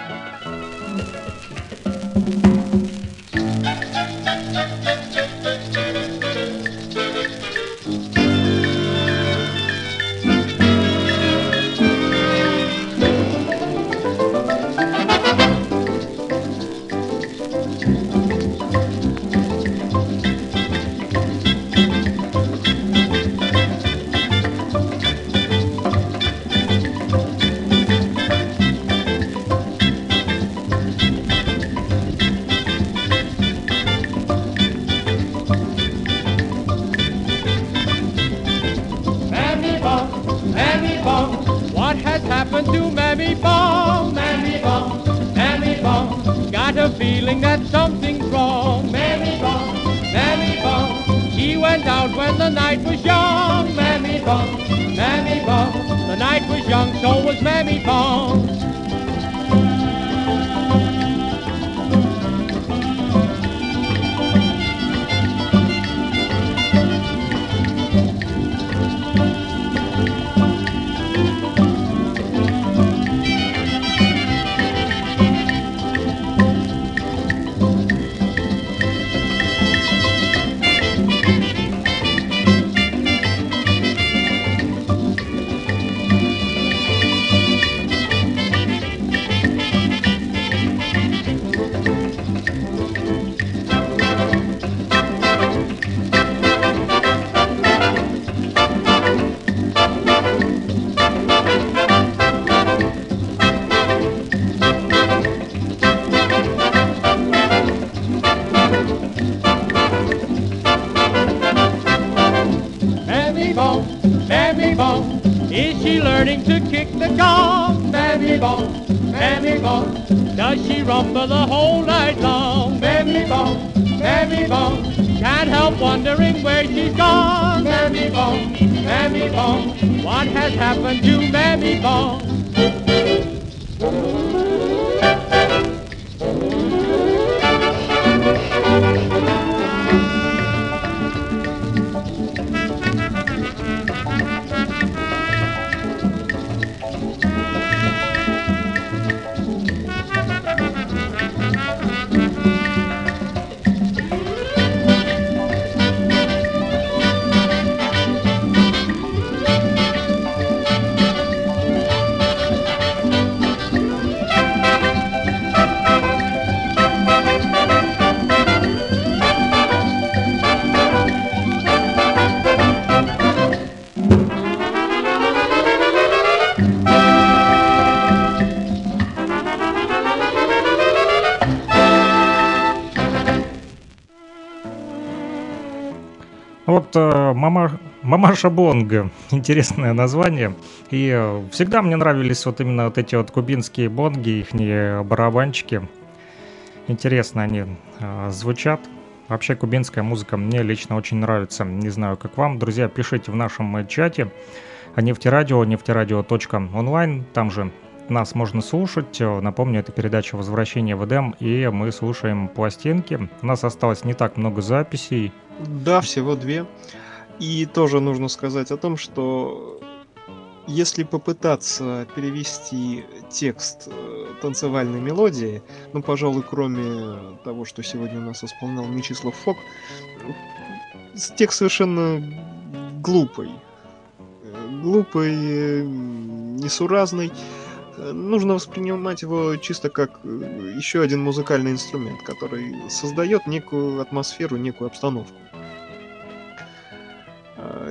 Mammy Bong. The night was young, so was Mammy Bong. Мамаша Бонга, интересное название. И всегда мне нравились вот именно вот эти вот кубинские бонги, их барабанчики. Интересно они э, звучат. Вообще кубинская музыка мне лично очень нравится. Не знаю, как вам. Друзья, пишите в нашем э, чате. Нефтерадио, нефтерадио.онлайн. Там же нас можно слушать. Э, Напомню, это передача «Возвращение в Эдем», и мы слушаем пластинки. У нас осталось не так много записей. Да, всего две. И тоже нужно сказать о том, что если попытаться перевести текст э, танцевальной мелодии, ну, пожалуй, кроме того, что сегодня у нас исполнял Мечислав Фок, текст совершенно глупый. Глупый, несуразный. Нужно воспринимать его чисто как э, еще один музыкальный инструмент, который создает некую атмосферу, некую обстановку.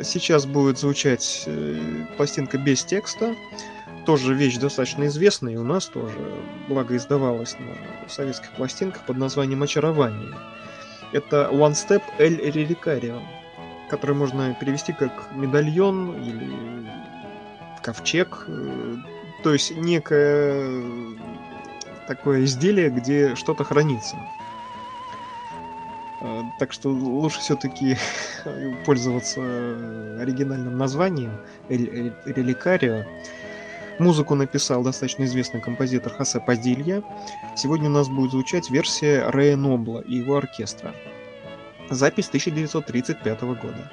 Сейчас будет звучать э, пластинка без текста. Тоже вещь достаточно известная, и у нас тоже, благо издавалась на советских пластинках под названием «Очарование». Это One Step El Relicario, который можно перевести как медальон или ковчег. То есть некое такое изделие, где что-то хранится. Э, Так что лучше все-таки пользоваться э, оригинальным названием «Эль Эль Реликарио». Музыку написал достаточно известный композитор Хосе Падилья. Сегодня у нас будет звучать версия Рэя Нобла и его оркестра. Запись 1935 года.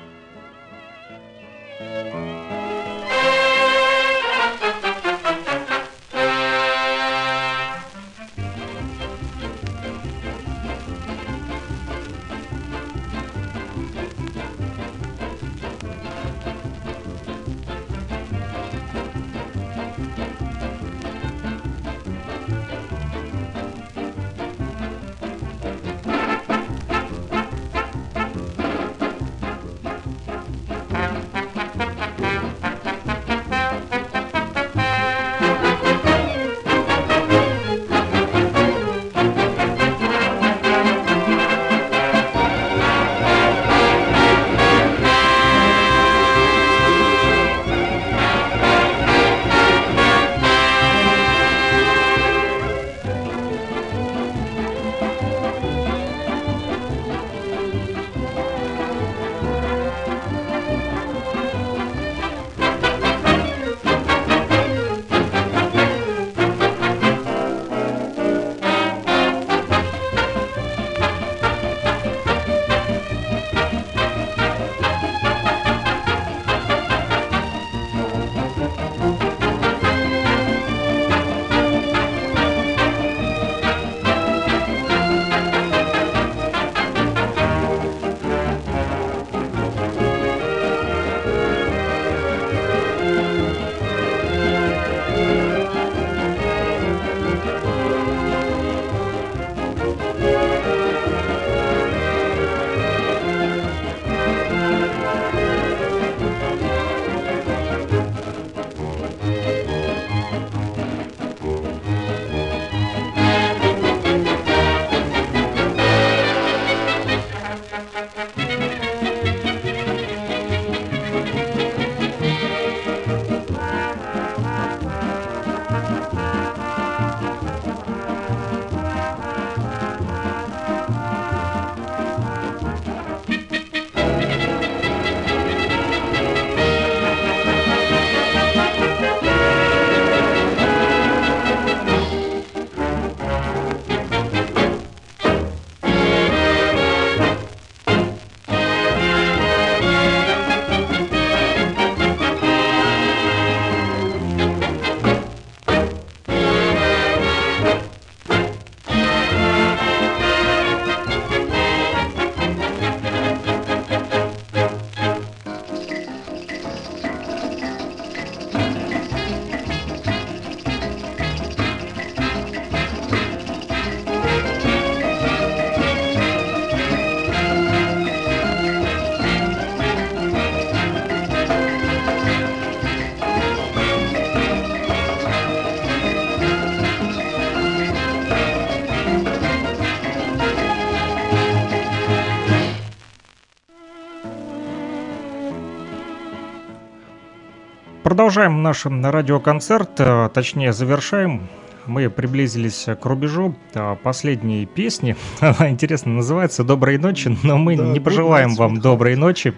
Продолжаем наш радиоконцерт, э, точнее завершаем. Мы приблизились к рубежу э, последней песни. Она интересно называется «Доброй ночи», но мы Да, не пожелаем вам доброй ночи,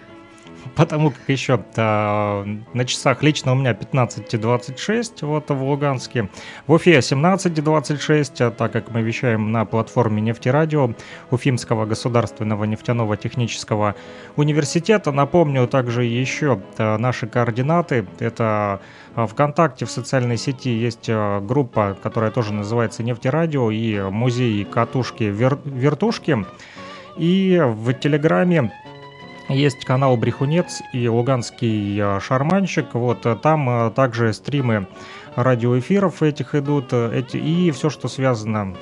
потому как еще э, на часах лично у меня 15.26 вот в Луганске, в Уфе 17.26, а так как мы вещаем на платформе нефтерадио Уфимского государственного нефтяного технического университета. Напомню также еще э, наши координаты. Это ВКонтакте в социальной сети есть группа, которая тоже называется «Нефтерадио» и музей катушки Вер- «Вертушки». И в Телеграме есть канал Брехунец и Луганский э, Шарманщик. Вот э, там э, также стримы радиоэфиров этих идут. Эти, и все, что связано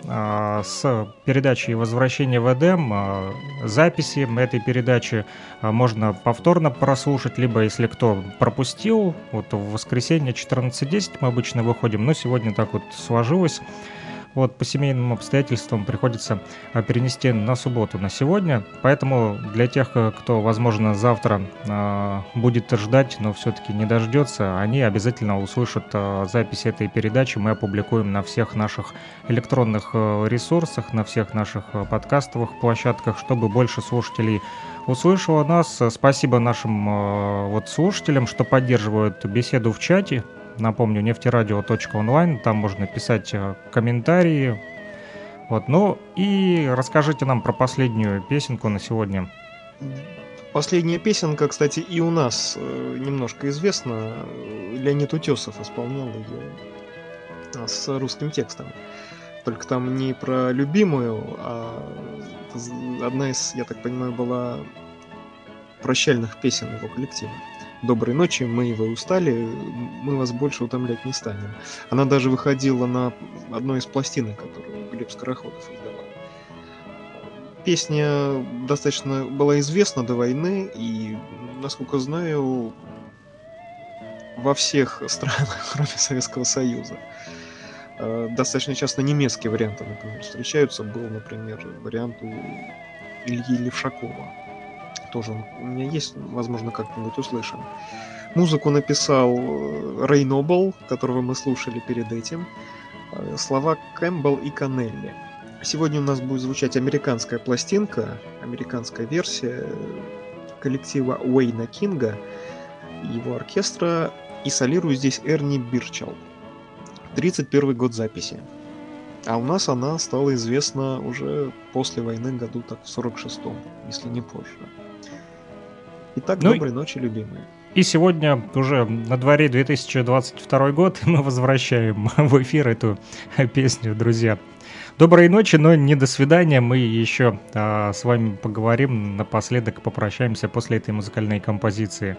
с передачей «Возвращение в Эдем», записи этой передачи можно повторно прослушать, либо если кто пропустил, вот в воскресенье 14.10 мы обычно выходим, но сегодня так вот сложилось. Вот по семейным обстоятельствам приходится а, перенести на субботу, на сегодня. Поэтому для тех, э, кто, возможно, завтра а, будет ждать, но все-таки не дождется, они обязательно услышат а, запись этой передачи. Мы опубликуем на всех наших электронных э, ресурсах, на всех наших э, подкастовых площадках, чтобы больше слушателей услышало нас. Спасибо нашим вот слушателям, что поддерживают беседу в чате. Напомню, нефтерадио.онлайн, там можно писать э, комментарии. Вот, ну и расскажите нам про последнюю песенку на сегодня. Последняя песенка, кстати, и у нас э, немножко известна. Леонид Утесов исполнял ее с русским текстом. Только там не про любимую, а одна из, я так понимаю, была прощальных песен его коллектива. Доброй ночи, мы его устали, мы вас больше утомлять не станем. Она даже выходила на одной из пластинок, которую Глеб Скороходов издавал. Песня достаточно была известна до войны, и, насколько знаю, во всех странах, кроме Советского Союза. Э, Достаточно часто немецкие варианты, например, встречаются. Был, например, вариант у Ильи Левшакова. Тоже у меня есть, возможно, как-нибудь услышим. Музыку написал э, Рэй Нобл, которого мы слушали перед этим. Э, Слова Кэмпбелл и Канелли. Сегодня у нас будет звучать американская пластинка, американская версия э, коллектива Уэйна Кинга, его оркестра, и солирует здесь Эрни Бирчал. 31 год записи. А у нас она стала известна уже после войны году так в 46-м, если не позже. Итак, Ну доброй ночи, любимые. И сегодня уже на дворе 2022 год, и мы возвращаем в эфир эту песню, друзья. Доброй ночи, но не до свидания. Мы еще а, с вами поговорим напоследок, попрощаемся после этой музыкальной композиции.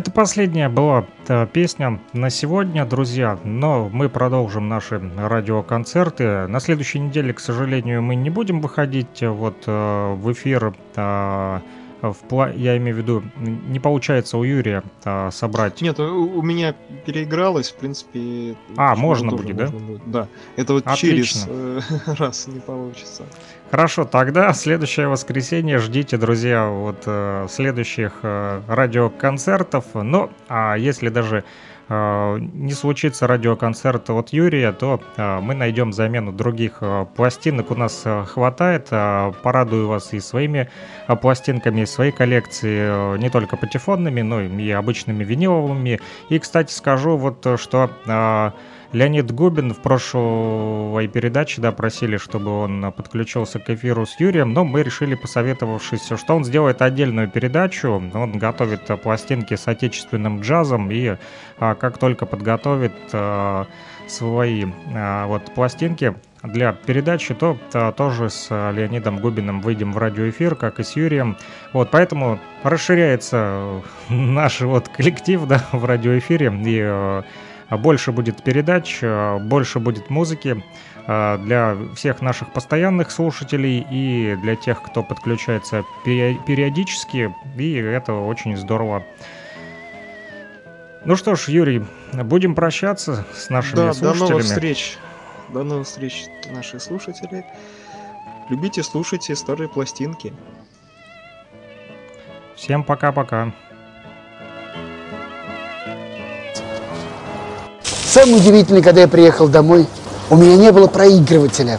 Это последняя была э, песня на сегодня, друзья, но мы продолжим наши радиоконцерты. На следующей неделе, к сожалению, мы не будем выходить э, вот э, в эфир. В пла- Я имею в виду, не получается у Юрия э, собрать. Нет, у, у меня переигралось, в принципе. А, можно будет, да? можно будет. Да. Это вот Отлично. через э, раз не получится. Хорошо, тогда следующее воскресенье ждите, друзья, вот э, следующих э, радиоконцертов. Ну, а если даже не случится радиоконцерт от Юрия, то э, мы найдем замену других э, пластинок. У нас хватает. Порадую вас и своими пластинками, из своей коллекции, не только патефонными, но и обычными виниловыми. И, кстати, скажу вот, что... Леонид Губин в прошлой передаче, да, просили, чтобы он подключился к эфиру с Юрием, но мы решили, посоветовавшись, что он сделает отдельную передачу. Он готовит э, пластинки с отечественным джазом, и а, как только подготовит а, свои а, вот пластинки для передачи, то а, тоже с Леонидом Губиным выйдем в радиоэфир, как и с Юрием. Вот, поэтому расширяется наш вот коллектив, да, в радиоэфире, и больше будет передач, э, больше будет музыки э, для всех наших постоянных слушателей и для тех, кто подключается периодически, и это очень здорово. Ну что ж, Юрий, будем прощаться с нашими Да, до слушателями. новых встреч. До новых встреч, наши слушатели. Любите, слушайте старые пластинки. Всем пока-пока. Самое удивительное, когда я приехал домой, у меня не было проигрывателя.